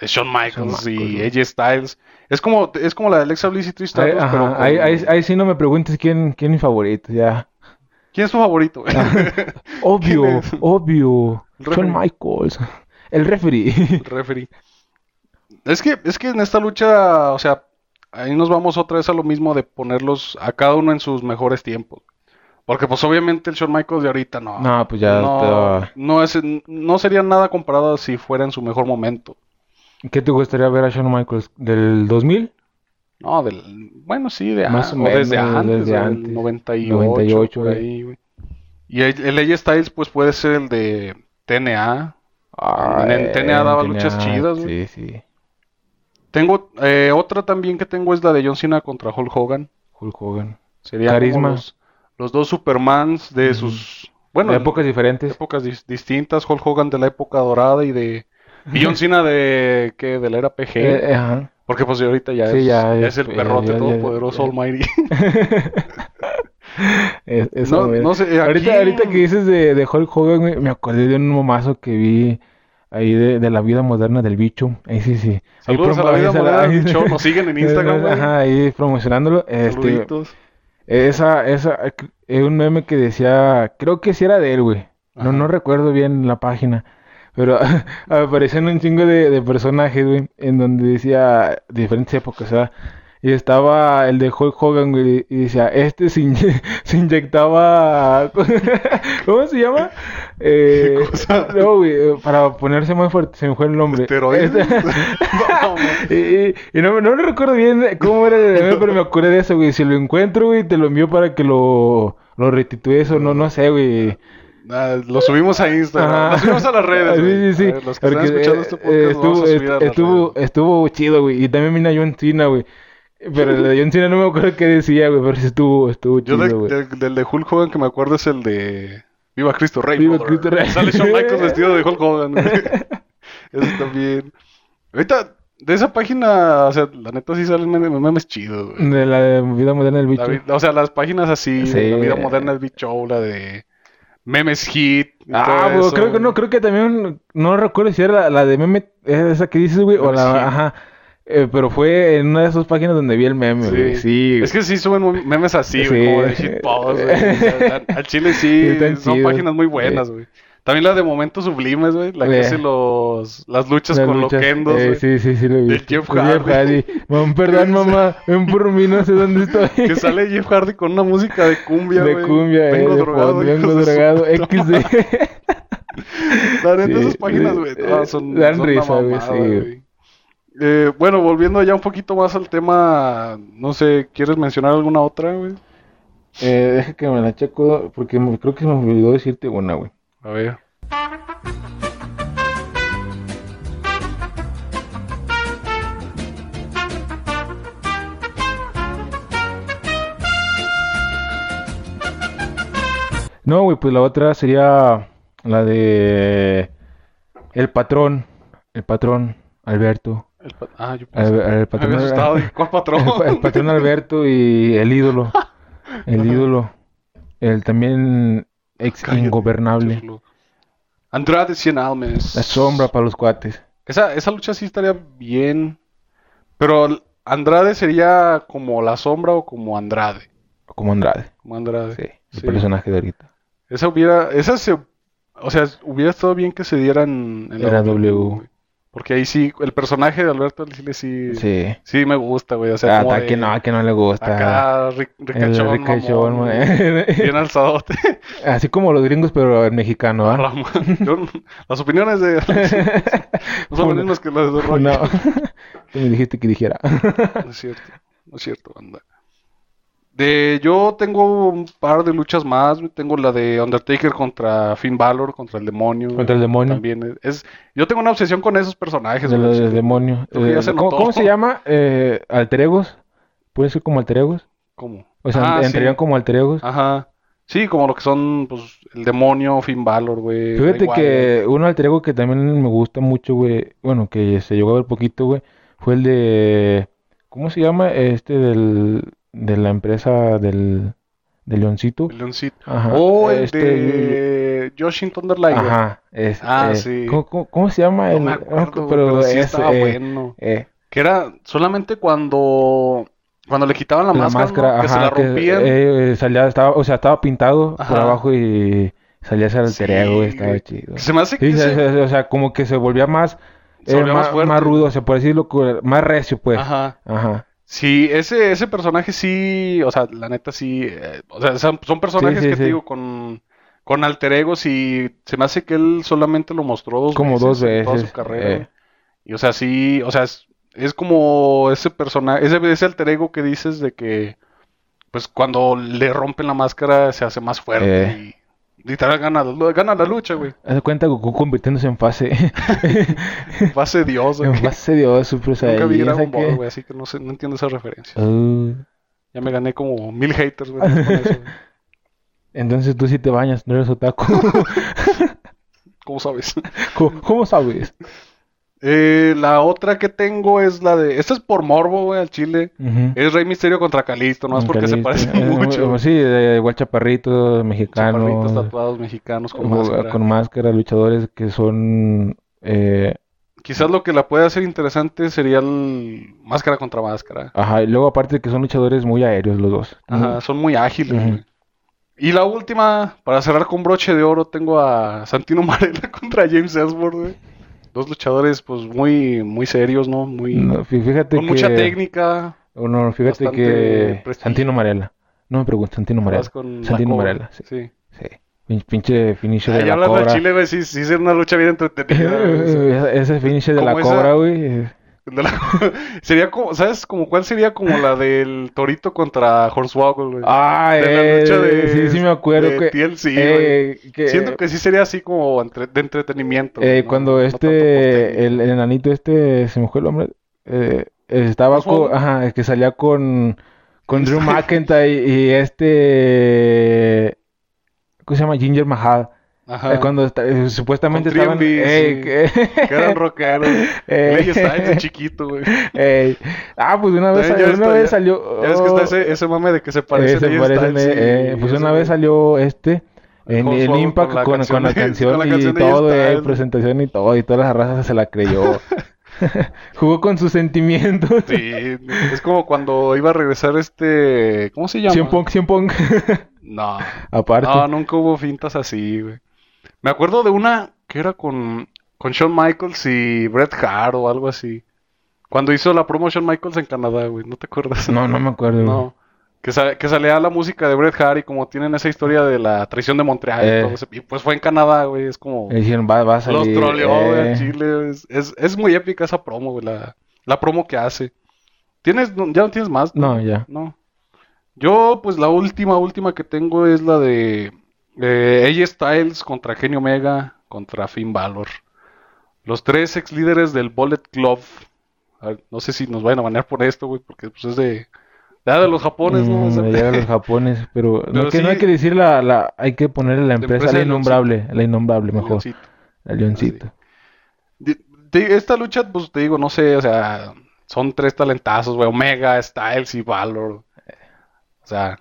de Shawn Michaels y AJ Styles. Es como, es como la de Alexa Bliss y Trish Ahí, Stratus, pero con- ahí, ahí- ahí sí no me preguntes quién, quién es mi favorito, ya. ¿Quién es tu favorito? güey? [laughs] Obvio, obvio. Shawn. Michaels. El referee. El referee. Es que, es que en esta lucha, o sea, ahí nos vamos otra vez a lo mismo de ponerlos a cada uno en sus mejores tiempos. Porque pues obviamente el Shawn Michaels de ahorita no. No, pues ya no, estaba- no es, no sería nada comparado si fuera en su mejor momento. ¿Qué te gustaría ver a Shawn Michaels? ¿Del 2000? No, del, bueno, sí, de Más o o desde menos, antes, desde antes. 98, 98, por güey. ahí, güey. Y el, AJ Styles pues puede ser el de TNA. En- en Ay, TNA daba TNA, luchas chidas, güey. Sí, sí. Tengo, eh, otra también que tengo es la de John Cena contra Hulk Hogan. Hulk Hogan. Sería como Carisma. los, los dos Supermans de Ujú. sus, bueno, de épocas diferentes. épocas dis- distintas. Hulk Hogan de la época dorada y de y John Cena de [laughs] ¿qué? de la era PG. Eh, eh, ajá. Porque pues ahorita ya Sí, es, ya ya es- el perrote ya- todopoderoso Almighty. [laughs] Es- No- no sé, ahorita, aquí- ahorita que dices de, de Hulk Hogan, güey, me acordé de un momazo que vi ahí de, de la vida moderna del bicho. Ahí sí, sí. Ahí Saludos a la vida moderna del [laughs] bicho, nos siguen en Instagram. Ajá, ahí promocionándolo. Este, Saluditos. Esa, esa, es un meme que decía, creo que sí era de él, güey. No, no recuerdo bien la página. Pero [laughs] aparecían un chingo de, de personajes, güey, en donde decía diferentes épocas, ¿verdad? Y estaba el de Hulk Hogan, güey, y decía, este se, inye- [laughs] se inyectaba... [laughs] ¿Cómo se llama? [laughs] Eh, ¿Qué cosa? no, güey, eh, para ponerse más fuerte, se me fue el nombre. ¿Esteroides? Este- y, y- y no, no recuerdo bien cómo era el meme, pero me acordé de eso, güey. Si lo encuentro, güey, te lo envío para que lo, lo restituyes o no, no sé, güey. Ah, lo subimos a Instagram, lo subimos a las redes, güey. Sí, sí, sí. Ver, los que están escuchando este eh, podcast lo estuvo, vamos a subir a las estuvo, redes. estuvo chido, güey. Y también vino a John Cena, güey. Pero el de John Cena no me acuerdo qué decía, güey. Pero estuvo, estuvo Yo chido, de- güey. del, del de Hulk Hogan que me acuerdo es el de Viva Cristo Rey. Viva brother. Cristo Rey. Sale Shawn Michaels [laughs] vestido de Hulk Hogan. güey. [laughs] Eso también. Ahorita, de esa página, o sea, la neta sí salen memes, chidos, güey. De la vida moderna del bicho. La o sea, las páginas así, Sí. de la vida moderna del Big Show, la de Memes Hit. Ah, güey, creo que no, creo que también, no recuerdo si era la, la de meme, esa que dices, güey, o la, Hit. ajá, Eh, pero fue en una de esas páginas donde vi el meme, güey, sí. Es que sí suben memes así, güey, como de shitpost, güey. [laughs] O sea, Al chile sí, son páginas muy buenas, güey. También la de Momentos Sublimes, güey, la que Eh. hace los, las luchas Las con luchas, loquendos, eh, sí, sí, sí, lo vi. Del Jeff Hardy. Mam, perdón, [laughs] mamá, ven por mí, no sé dónde estoy. [laughs] Que sale Jeff Hardy con una música de cumbia, de güey. cumbia, eh, Vengo de drogado, fondo, hijos vengo de su drogado, XD. La neta, esas páginas, eh, güey, todas eh, son, dan son risa, güey, mamada, sí, güey. Eh, bueno, volviendo ya un poquito más al tema, no sé, ¿quieres mencionar alguna otra, güey? Eh, deja que me la checo porque creo que se me olvidó decirte una, güey. A ver. No, güey, pues la otra sería la de el patrón, el patrón Alberto. El ah, yo pensé, el, patrón, [laughs] ¿Cuál patrón? El, patrón Alberto y el ídolo. El ídolo. El también ex ingobernable. Andrade Cien Almes. La sombra para los cuates. Esa, esa lucha sí estaría bien. Pero Andrade sería como la sombra o como Andrade. Como Andrade. Como Andrade. Sí, el personaje de ahorita. Esa hubiera, esa se, o sea, hubiera estado bien que se dieran en la w. Porque ahí sí, el personaje de Alberto sí, sí, sí, sí me gusta, güey. O sea, ah, que no, que no le gusta. Acá, ricachón, [laughs] bien alzadote. [laughs] Así como los gringos, pero en mexicano, ¿ah? las opiniones de... [laughs] no son las mismas que las de Roy. No, tú me dijiste que dijera. no es cierto, no es cierto, banda. De, yo tengo un par de luchas más. Tengo la de Undertaker contra Finn Balor, contra el demonio. Contra el demonio. También es, yo tengo una obsesión con esos personajes. De del demonio. Eh, ¿cómo, se llama? Eh, ¿Alteregos? ¿Puede ser como alteregos? ¿Cómo? O sea, ah, entrarían como alteregos. Ajá. Sí, como lo que son, pues, el demonio, Finn Balor, güey. Fíjate que un alterego que también me gusta mucho, güey. Bueno, que se llegó a ver poquito, güey. Fue el de. ¿Cómo se llama? Este del de la empresa del, de Leoncito. Leoncito. O el este, de Josh Thunderlight. Ajá. Es, ah, eh, sí. ¿cómo, se llama? No me acuerdo, pero, sí estaba eh, bueno. Eh. Que era solamente cuando cuando le quitaban la, máscara, que se la rompían. salía, estaba, o sea, estaba pintado por abajo y salía ese alter ego, estaba chido. Se me hace que o sea, como que se volvía más, se volvía más, más, rudo, o sea, por decirlo, más recio, pues. Ajá. Ajá. Sí, ese, ese personaje sí, o sea, la neta sí, eh, o sea, son, personajes que te digo con, con alter egos y se me hace que él solamente lo mostró dos como veces dos veces en toda su carrera. Eh. Y o sea, sí, o sea, es, es como ese personaje, ese, ese alter ego que dices de que, pues cuando le rompen la máscara se hace más fuerte eh. y Literal gana, gana la lucha, güey. Haz cuenta Goku convirtiéndose en fase. en [laughs] fase Dios, güey. En fase Dios, Super Saiyan. Nunca vi Dragon Ball, güey, así que no, sé, no entiendo esa referencia. Uh. Ya me gané como mil haters, güey. [laughs] Entonces tú sí te bañas, no eres otaku. [laughs] ¿Cómo sabes? ¿Cómo, sabes? Eh, la otra que tengo es la de. Esta es por morbo, güey, al chile. Es Rey Misterio contra Calisto, no es porque se parece [laughs] mucho. sí, igual chaparritos mexicanos. Chaparritos tatuados mexicanos con máscara. Con máscara, luchadores que son. Eh... Quizás lo que la puede hacer interesante sería el máscara contra máscara. Ajá, y luego aparte de que son luchadores muy aéreos los dos. Ajá, son muy ágiles, güey. Y la última, para cerrar con broche de oro, tengo a Santino [laughs] Marella contra James Ellsworth, güey dos luchadores pues muy muy serios, ¿no? Muy fíjate con mucha técnica. No, fíjate que Santino Marella. No me pregunto, Santino Marella. Santino Marella, sí. sí. Pinche finisher de la cobra. de Chile, güey, sí, sí es una lucha bien entretenida. [laughs] ese finisher de la cobra, güey. [laughs] sería como, ¿sabes? Como cuál sería como la [laughs] del Torito contra Hornswoggle, güey. Ah, de la lucha de, sí, sí me acuerdo que, eh, Siento que sí sería así como de entretenimiento. Eh, cuando este, el, enanito este, se me fue el hombre, eh, estaba con, ajá, que salía con, con Drew [laughs] McIntyre y este, ¿cómo se llama? Ginger Mahal. Ajá. cuando eh, supuestamente estaban. Ey, que... [laughs] que eran rockeros. [laughs] Está [laughs] ese chiquito, güey. Ah, pues una vez, salió, una vez salió. Ya ves que está ese, ese mame de que se parecen. Eh, se parecen eh, pues una vez salió este. En, en Impact con, con, la, con la canción, con canción y todo, eh, presentación y todo, y todas las razas se la creyó. Jugó con sus sentimientos. Sí, es como cuando iba a regresar este. ¿Cómo se llama? Cien Pong, Cien Pong. no. Aparte. No, nunca hubo fintas así, güey. Me acuerdo de una que era con, con Shawn Michaels y Bret Hart o algo así. Cuando hizo la promo Shawn Michaels en Canadá, güey. ¿No te acuerdas? No, no me acuerdo. No. Que, que salía la música de Bret Hart y como tienen esa historia de la traición de Montreal y eh. todo Y pues fue en Canadá, güey. Es como... va, a salir, Los troleó, eh. Chile. Es, es, muy épica esa promo, güey. La, la promo que hace. ¿Tienes, ¿Ya no tienes más? No, ya. No. Yo, pues la última, última que tengo es la de eh, AJ Styles contra Genio Omega contra Finn Balor. Los tres ex líderes del Bullet Club. no sé si nos vayan a banear por esto, güey, porque pues es de... Ya de los japones, ¿no? Mm, de los japones, [laughs] pero, no, que, no hay que decir la, la... Hay que ponerle la empresa, la innombrable, la innombrable mejor. El leoncito. esta lucha, pues te digo, no sé, o sea, son tres talentazos, güey, Omega, Styles y Valor. O sea,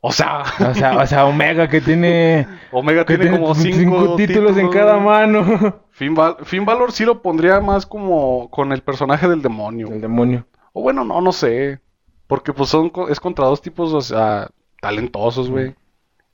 o sea, o sea, o sea, Omega que tiene. [laughs] Omega tiene, como cinco, títulos, en cada mano. [laughs] Finn, Balor sí lo pondría más como con el personaje del demonio. El demonio. O bueno, no, no sé. Porque pues son es contra dos tipos, o sea, talentosos, güey.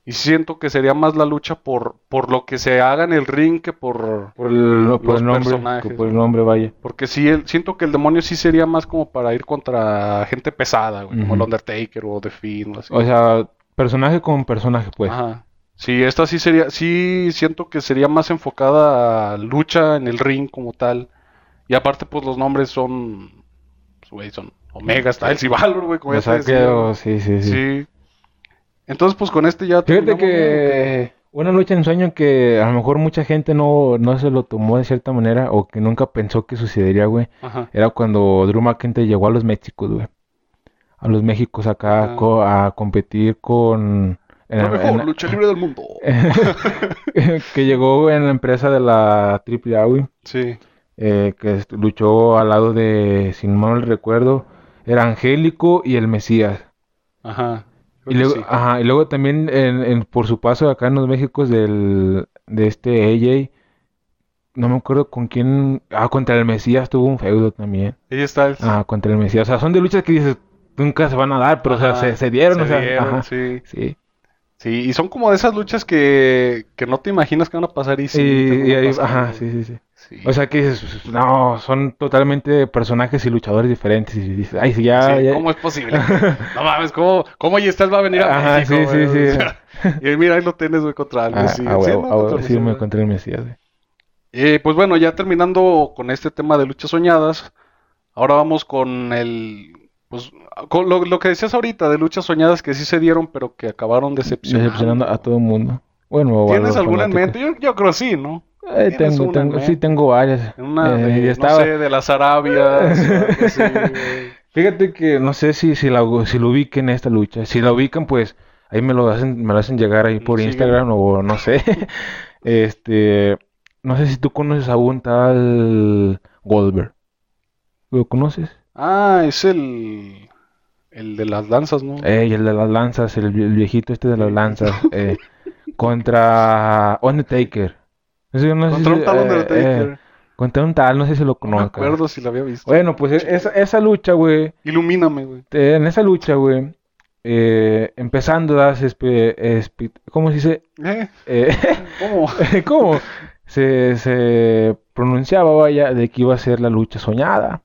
Y siento que sería más la lucha por, por lo que se haga en el ring que por, por el, los nombre, personajes. por el nombre, vaya. Porque sí, el, siento que el demonio sí sería más como para ir contra gente pesada, güey, como el Undertaker o The Fiend o así. O sea, personaje con personaje, pues. Ajá. Sí, esta sí sería, sí siento que sería más enfocada a lucha en el ring como tal. Y aparte, pues los nombres son, pues, güey, son Omega, Styles y Valor, güey, como ya sabes. Sí, sí, sí. Sí. Entonces, pues con este ya... Fíjate que una lucha en sueño que a lo mejor mucha gente no, no se lo tomó de cierta manera o que nunca pensó que sucedería, güey. Era cuando Drew McIntyre llegó a los Méxicos, güey. A los Méxicos acá a competir con... la mejor lucha [laughs] libre del mundo. [laughs] que llegó en la empresa de la AAA, güey. Sí. Eh, que luchó al lado de, sin mal recuerdo, era Angélico y el Mesías. Ajá. Y luego, ajá, y luego también en, por su paso acá en los Méxicos del, de este AJ, no me acuerdo con quién, ah, contra el Mesías tuvo un feudo también. Ella está Ah, contra el Mesías, o sea, son de luchas que dices, nunca se van a dar, pero o sea, se, dieron, o sea, ajá, sí. sí. Sí, y son como de esas luchas que, que no te imaginas que van a pasar y sí. Y, y ajá, sí, sí, sí. O sea que dices, no, son totalmente personajes y luchadores diferentes. Y dices, ay, sí, ya, ¿Cómo es posible? [laughs] no mames, ¿cómo, cómo estás va a venir a Ajá, México, sí, sí, sí. [laughs] y mira, ahí lo tienes, güey, contra el ah. Ah, sí, sí, me contra el Mesías, güey. Eh, pues bueno, ya terminando con este tema de luchas soñadas, ahora vamos con el... Pues con lo, lo que decías ahorita de luchas soñadas que sí se dieron, pero que acabaron decepcionando. Decepcionando a todo el mundo. Bueno, ¿Tienes alguna en mente? Yo, yo creo sí, ¿no? Eh, tengo, tengo, sí, tengo varias. Una eh, de, estaba... no sé, de las Arabias. [laughs] Fíjate que no sé si, si, la, si lo ubiquen esta lucha. Si la ubican, pues ahí me lo hacen, me lo hacen llegar ahí por Instagram o no sé. [laughs] este, no sé si tú conoces a un tal Goldberg. ¿Lo conoces? Ah, es el el de las lanzas, ¿no? Eh, el de las lanzas, el, viejito este de las lanzas. [laughs] eh, contra Undertaker contra un tal Undertaker. Eh, contra un tal, no sé si lo conozco. No me acuerdo si lo había visto. Bueno, pues esa, esa lucha, güey. Ilumíname, güey. En esa lucha, güey. Eh, empezando a ¿cómo se dice? ¿Eh? eh [laughs] ¿Cómo? [laughs] ¿Cómo? Se, se pronunciaba, vaya, de que iba a ser la lucha soñada.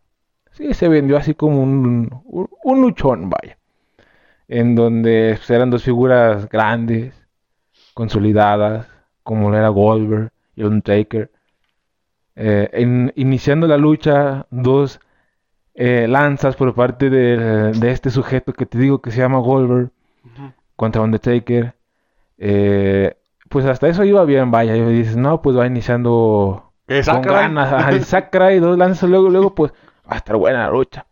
Sí, se vendió así como un, un, luchón, vaya. En donde pues, eran dos figuras grandes, consolidadas, como era Goldberg y Undertaker. Eh, en, iniciando la lucha, dos eh, lanzas por parte de, este sujeto que te digo que se llama Goldberg contra Undertaker. Eh, pues hasta eso iba bien, vaya. Y dices, no, pues va iniciando con ganas. [laughs] Y dos lanzas, luego, luego, pues va a estar buena la lucha.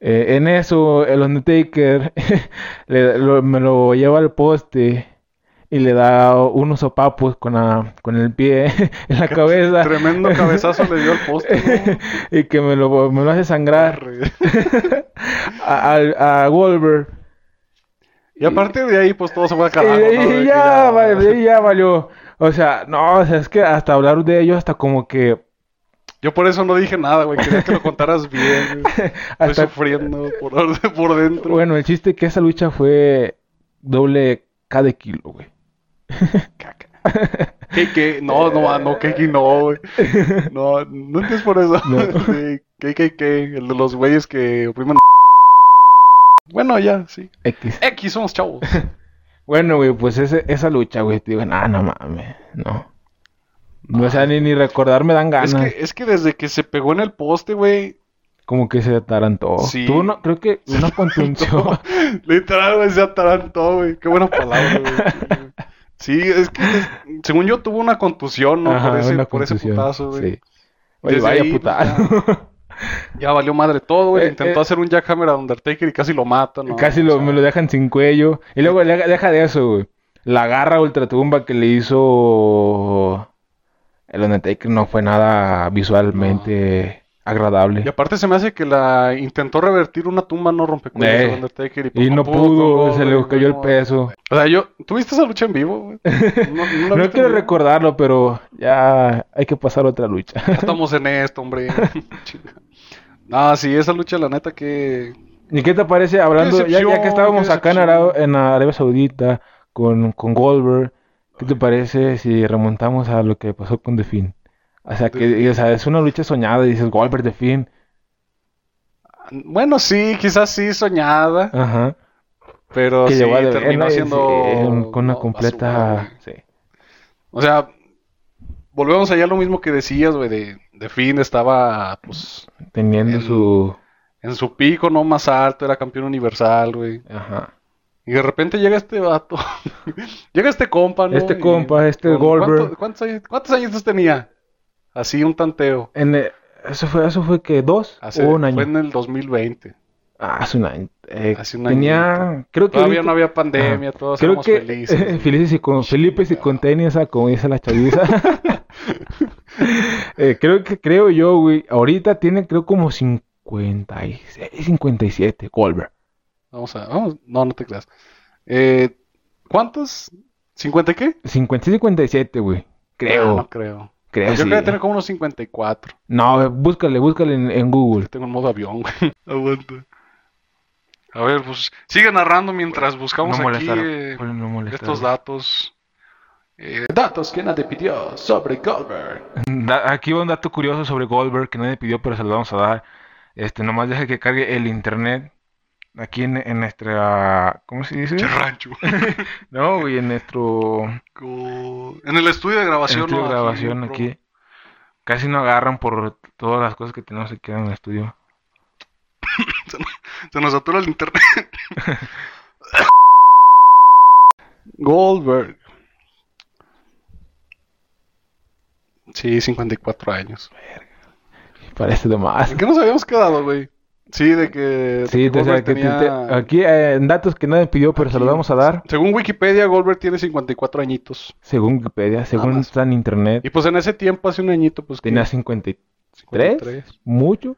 en eso, el Undertaker [laughs] me lo lleva al poste y le da unos sopapos con, la, con el pie [laughs] en la cabeza. Tremendo cabezazo le dio al poste. [laughs] y que me lo, me lo hace sangrar a, a, a Wolver. Y a partir de ahí, pues todo se fue a carajo. Y, ya, vale, ya valió. O sea, no, o sea, es que hasta hablar de ello, hasta como que. Yo por eso no dije nada, güey. Quería que lo contaras bien. [laughs] Estoy sufriendo por, [laughs] por dentro. Bueno, el chiste es que esa lucha fue doble cada kilo, güey. Caca. ¿Qué, No, no, no, que no, güey. No, no es por eso. No. [laughs] ¿Qué, qué, qué? El de los güeyes que oprimen. Bueno, ya, sí. X. X, somos chavos. bueno, güey, pues ese, esa lucha, güey, te digo, no, no mames, no. No, o sea, ni, ni recordar me dan ganas. Es que, es que desde que se pegó en el poste, güey, como que se atarantó. Sí. Tuvo una, creo que una [laughs] contunción. Literal, güey, se atarantó, güey. Qué buena palabra, güey. [laughs] Sí, es que según yo tuvo una contusión, ¿no? por, ese, por ese putazo, güey. Sí. Oye, vaya putazo. Ya, valió madre todo, güey. Eh, Intentó eh. hacer un jackhammer a Undertaker y casi lo mata, ¿no? Casi lo, me lo dejan sin cuello. Y luego deja de eso, güey. La garra ultratumba que le hizo el Undertaker no fue nada visualmente agradable. Y aparte se me hace que la intentó revertir una tumba no rompe eh, Undertaker y, no pudo, se le cayó el peso. O sea, yo, ¿tuviste esa lucha en vivo? [laughs] No, quiero recordarlo, pero ya hay que pasar otra lucha. estamos en esto, hombre. no, [laughs] [laughs] sí, esa lucha la neta que... ¿Y qué te parece hablando, ya, que estábamos acá en, en Arabia Saudita con, con Goldberg, ¿qué te parece si remontamos a lo que pasó con The Finn? O sea, que o sea, es una lucha soñada, dices Goldberg The Finn. Bueno, sí, quizás sí soñada. Ajá. Pero sí, terminó siendo con una completa, sí. O sea, volvemos allá a lo mismo que decías, güey, de, de Finn estaba, pues... Teniendo su... En su pico, ¿no? Más alto, era campeón universal, güey. Ajá. Y de repente llega este vato. [laughs] llega este compa, ¿no? Este compa, este Goldberg. ¿cuántos, años, ¿Cuántos años tenía? Así un tanteo. En eso fue, eso fue que dos o un año. Fue en el 2020. Ah, hace un año. Eh, hace un año. creo que todavía no había pandemia, todos creo que, felices. [laughs] felices y con Felipe y con tenis, como dice la chaviza. [laughs] eh, creo que creo yo, güey, ahorita tiene creo como 56, 57 Goldberg. Vamos a, vamos, no, no te creas. Eh, ¿Cuántos? ¿50 qué? 50 y 57, güey. Creo. Ah, no creo. Creo, Yo creo que tener como unos 54. No, búscale, búscale en, Google. Tengo un modo avión, güey. [laughs] Aguanta. A ver, pues sigue narrando mientras buscamos aquí eh, estos datos. Eh, datos que nadie pidió sobre Goldberg. aquí va un dato curioso sobre Goldberg que nadie pidió, pero se lo vamos a dar. Este, nomás deja que cargue el internet. Aquí en, en nuestra. ¿Cómo se dice? rancho. [laughs] no, güey, en nuestro. En el estudio de grabación. En el estudio de grabación aquí. Casi no agarran por todas las cosas que tenemos aquí en el estudio. [laughs] se, nos, satura el internet. [laughs] Goldberg. Sí, 54 años. Parece de más. ¿En qué nos habíamos quedado, güey? Sí, de que. Sí, aquí eh, en datos que nadie pidió, pero se los vamos a dar. Según Wikipedia, Goldberg tiene 54 añitos. Según Wikipedia, según está en internet. Y pues en ese tiempo, hace un añito, pues. Tenía 53. 53. ¿Mucho?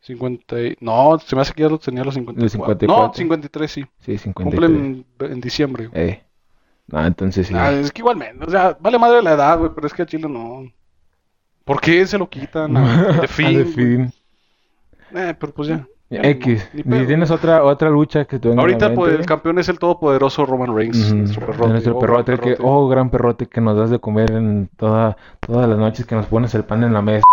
50. No, se me hace que ya lo tenía los 54. No, 53 sí. Sí, 53. Cumplen en, diciembre. Eh. No, entonces sí. Ah, es que igualmente, o sea, vale madre la edad, güey, pero es que a Chile no. ¿Por qué se lo quitan? [laughs] de fin. Eh, pero pues ya. X. Y tienes otra otra lucha que te Ahorita pues, el campeón es el todopoderoso Roman Reigns, nuestro perrote. Nuestro oh, perrote, que, oh, gran perrote que nos das de comer en toda, todas las noches que nos pones el pan en la mesa.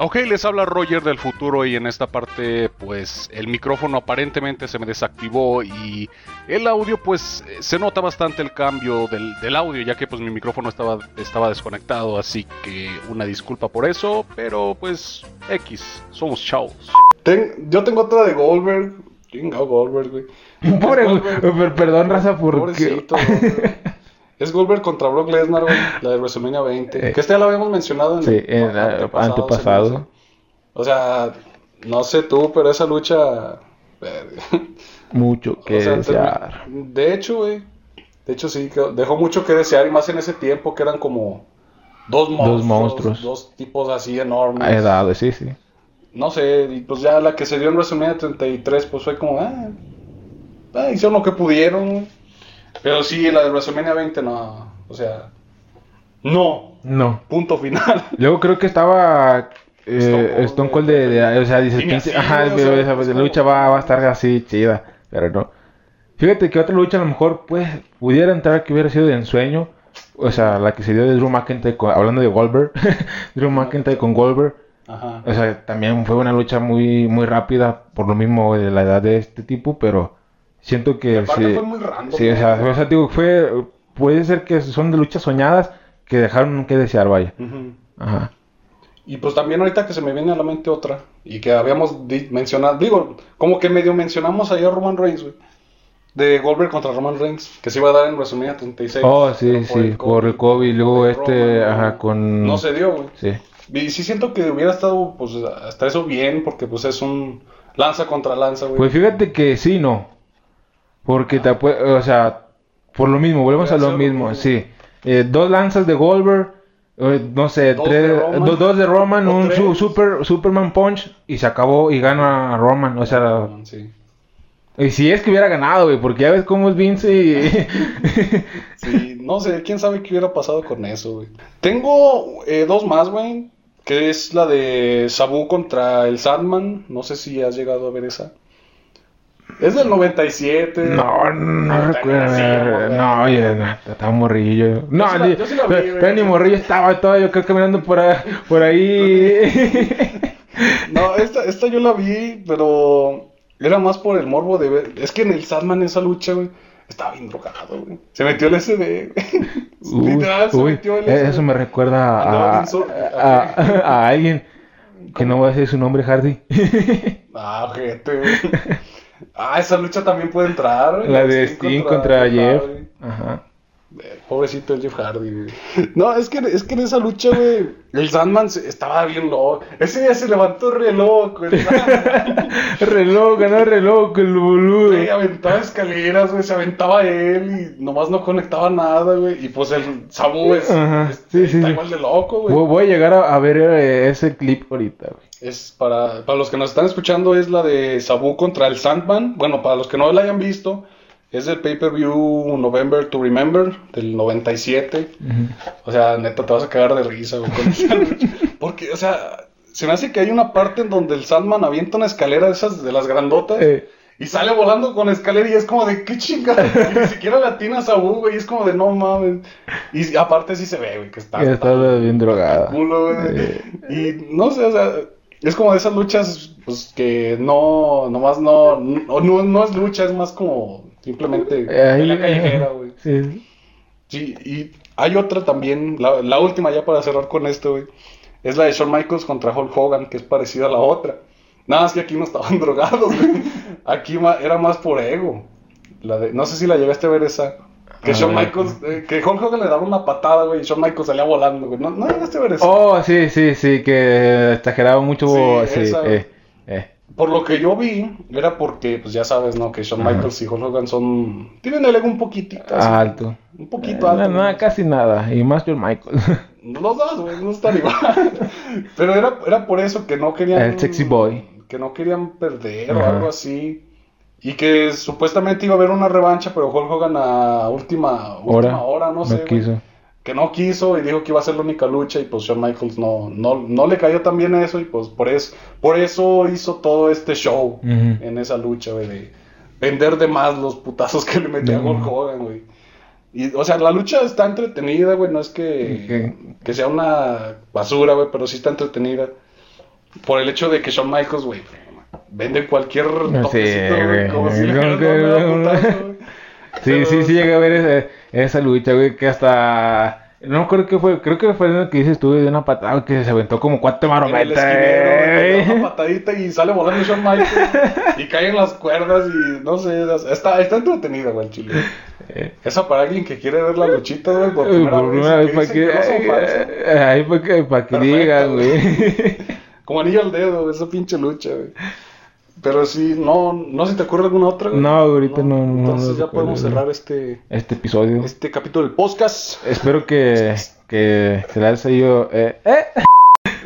Ok, les habla Roger del futuro y en esta parte pues el micrófono aparentemente se me desactivó y el audio pues se nota bastante el cambio del, audio ya que pues mi micrófono estaba, estaba desconectado así que una disculpa por eso pero pues X, somos chavos. yo tengo otra de Goldberg, chinga Goldberg güey. Pobre, perdón raza por Es Goldberg contra Brock Lesnar, [laughs] la de WrestleMania 20. Eh. que este ya lo habíamos mencionado en sí, el antepasado. O sea, no sé tú, pero esa lucha. mucho que desear. De hecho, güey. De hecho, sí, dejó mucho que desear, y más en ese tiempo que eran como dos monstruos. Dos, monstruos. dos tipos así enormes. Edades, sí, sí. No sé, y pues ya la que se dio en WrestleMania 33, pues fue como, ah, ah hicieron lo que pudieron, güey. Pero sí, la de WrestleMania 20 no. O sea. No. No. Punto final. [laughs] Luego creo que estaba. Eh, Stone Cold de, O sea, dice. ajá, esa lucha va, va a estar así chida. Pero no. Fíjate que otra lucha a lo mejor pues pudiera entrar que hubiera sido de ensueño. O sea, la que se dio de Drew McIntyre hablando de Goldberg. [laughs] Drew McIntyre con Goldberg. Ajá. O sea, también fue una lucha muy muy rápida por lo mismo de la edad de este tipo, pero Siento que sí. Fue muy random, sí, o sea, digo, fue, puede ser que son de luchas soñadas que dejaron que desear, vaya. Ajá. Y pues también ahorita que se me viene a la mente otra, Y que habíamos mencionado, digo, como que medio mencionamos ahí a Roman Reigns, güey. De Goldberg contra Roman Reigns, que se iba a dar en WrestleMania 36. Oh, sí, sí, por el COVID, y luego este, ajá, con... No se dio, güey. Sí. Y sí siento que hubiera estado, pues, hasta eso bien, porque pues es un lanza contra lanza, güey. Pues fíjate que sí, no. Porque te o sea, por lo mismo, volvemos a lo mismo, sí. Eh, dos lanzas de Goldberg, eh, no sé, dos, tres, de Roman, dos, de Roman, un super, Superman Punch y se acabó y gana a Roman, o sea... Sí. Y si es que hubiera ganado, güey, porque ya ves cómo es Vince y... [laughs] sí, no sé, quién sabe qué hubiera pasado con eso, güey. Tengo eh, dos más, güey, que es la de Sabu contra el Sandman, no sé si has llegado a ver esa. Es del 97. No, no, recuerdo. No, oye, estaba morrillo. No, yo sí ni, pero, ni morrillo estaba todo, yo creo caminando por ahí. Por ahí. no, esta, esta yo la vi, pero era más por el morbo de ver. Es que en el Sandman esa lucha, güey, estaba bien drogado, güey. Se metió el SD, [laughs] Literal, se metió el SD. Eso me recuerda a, a, [laughs] a, alguien que no voy a decir su nombre, Hardy. ah, gente, güey. [laughs] Ah, esa lucha también puede entrar. La de Sting, contra, Jeff. Ajá. Pobrecito el Jeff Hardy, güey. No, es que, es que en esa lucha, güey, el Sandman estaba bien loco. Ese día se levantó re loco. [laughs] re loco, no re loco el boludo. Güey, aventaba escaleras, güey, se aventaba él y nomás no conectaba nada, güey. Y pues el Sabu es, está igual de loco, güey. Voy a llegar a, ver eh, ese clip ahorita, güey. Es para, para los que nos están escuchando, es la de Sabu contra el Sandman. Bueno, para los que no la hayan visto, es el pay-per-view November to Remember del 97. O sea, neta, te vas a cagar de risa, güey, [laughs] Porque, o sea, se me hace que hay una parte en donde el Sandman avienta una escalera de esas, de las grandotas. Eh. Y sale volando con escalera y es como de, ¿qué chingada? Y ni siquiera latina a Sabu, güey. Y es como de, no mames. Y aparte sí se ve, güey, que está. está, bien drogada. Y no sé, o sea, es como de esas luchas, pues que no, nomás no, no, no, es lucha, es más como simplemente eh, la callejera, güey. [laughs] Sí. Sí, y hay otra también, la, la última ya para cerrar con esto, güey. Es la de Shawn Michaels contra Hulk Hogan, que es parecida a la otra. Nada más que aquí no estaban [laughs] drogados, güey. Aquí era más por ego. La de, no sé si la llegaste a ver esa. Que Shawn Michaels, eh, que Hulk Hogan le daba una patada, güey, y Shawn Michaels salía volando, güey. No, no llegaste a ver eso. Oh, sí, sí, sí, que exageraba mucho. Sí, sí eh, eh. Por lo que yo vi, era porque, pues ya sabes, ¿no? Que Shawn Michaels y Hulk Hogan son. Tienen el ego un poquitito. alto. Un poquito alto. No, casi nada. Y más Shawn Michaels. [laughs] Los dos, güey, no están igual. [laughs] Pero era, era por eso que no querían. El sexy boy. Que no querían perder o algo así. Y que supuestamente iba a haber una revancha, pero Hulk Hogan a última, última hora, no sé. quiso. Que no quiso y dijo que iba a ser la única lucha y pues Shawn Michaels no, no, no le cayó tan bien eso y pues por eso, por eso hizo todo este show en esa lucha, güey, de vender de más los putazos que le metía a Hulk Hogan, güey. Y, o sea, la lucha está entretenida, güey, no es que, que sea una basura, güey, pero sí está entretenida. Por el hecho de que Shawn Michaels, güey, vende cualquier toquecito, güey, como si le Sí, sí, sí, llegué a ver esa, esa lucha, güey, que hasta... No creo que fue, creo que fue lo que dices tú de una patada que se aventó como cuatro marometas. Una patadita y sale volando Shawn Michaels y caen las cuerdas y no sé, está, está entretenido, güey, el chile. Eh. Eso para alguien que quiere ver la luchita, güey, por primera, vez. para que, ahí para que, para que digan, güey. Como anillo al dedo, esa pinche lucha, güey. Pero sí, no, no se te ocurre alguna otra. No, ahorita no. no Entonces ya podemos cerrar este, este episodio. Este capítulo del podcast. Espero que, que se les haya ido. Eh, eh.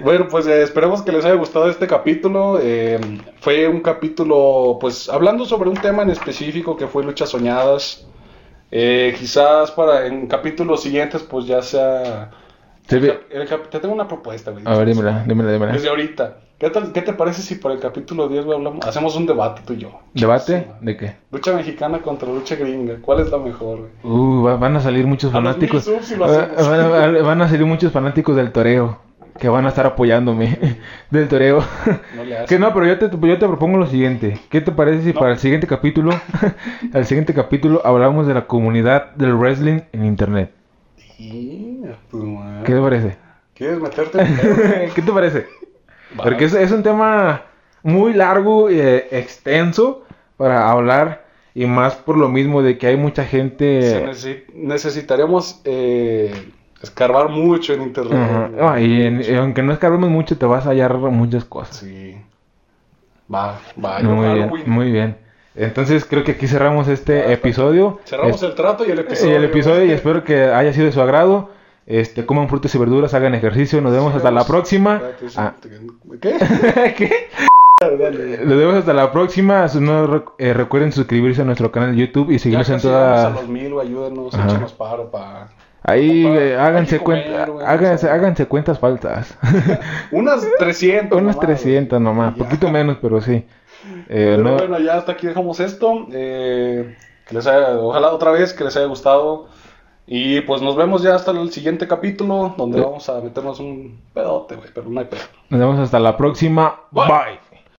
Bueno, pues eh, esperemos que les haya gustado este capítulo. Eh, fue un capítulo, pues, hablando sobre un tema en específico que fue luchas soñadas. quizás para en capítulos siguientes, pues ya sea. Te tengo una propuesta, güey. A ver, dímela, dímela, dímela. Desde ahorita. ¿Qué, ¿Qué te parece si por el capítulo 10 hablamos, hacemos un debate tú y yo? ¿Debate? ¿De qué? Lucha mexicana contra lucha gringa. ¿Cuál es la mejor? Uh, van a salir muchos fanáticos. van, a salir muchos fanáticos del toreo que van a estar apoyándome [laughs] del toreo. No [laughs] que no, pero yo te, yo te propongo lo siguiente. ¿Qué te parece si para el siguiente capítulo, [laughs] al siguiente capítulo hablamos de la comunidad del wrestling en internet? pues, ¿Qué te parece? ¿Quieres meterte [laughs] ¿Qué te parece? Porque es, es un tema muy largo, eh, extenso para hablar y más por lo mismo de que hay mucha gente... necesitaríamos eh, escarbar mucho en internet. y, aunque no escarbemos mucho, te vas a hallar muchas cosas. Sí. Va, va. Muy bien, muy bien. Entonces creo que aquí cerramos este episodio. Cerramos el trato y el episodio. Y el episodio y espero que haya sido de su agrado. Este, coman frutas y verduras, hagan ejercicio. Nos vemos hasta la próxima. Ah. ¿Qué? [laughs] ¿Qué? Nos vemos hasta la próxima. No, eh, recuerden suscribirse a nuestro canal de YouTube y seguirnos en todas. a los mil, ayúdenos, échenos paro para. Ahí eh, háganse, cuenta, háganse, háganse, cuentas faltas. [laughs] Unas 300. Unas 300 nomás, poquito menos, pero sí. [laughs] Eh, pero bueno, ya hasta aquí dejamos esto. Eh, que les haya, ojalá otra vez que les haya gustado. Y pues nos vemos ya hasta el siguiente capítulo, donde vamos a meternos un pedote, güey, pero no hay pedo. Nos vemos hasta la próxima. Bye.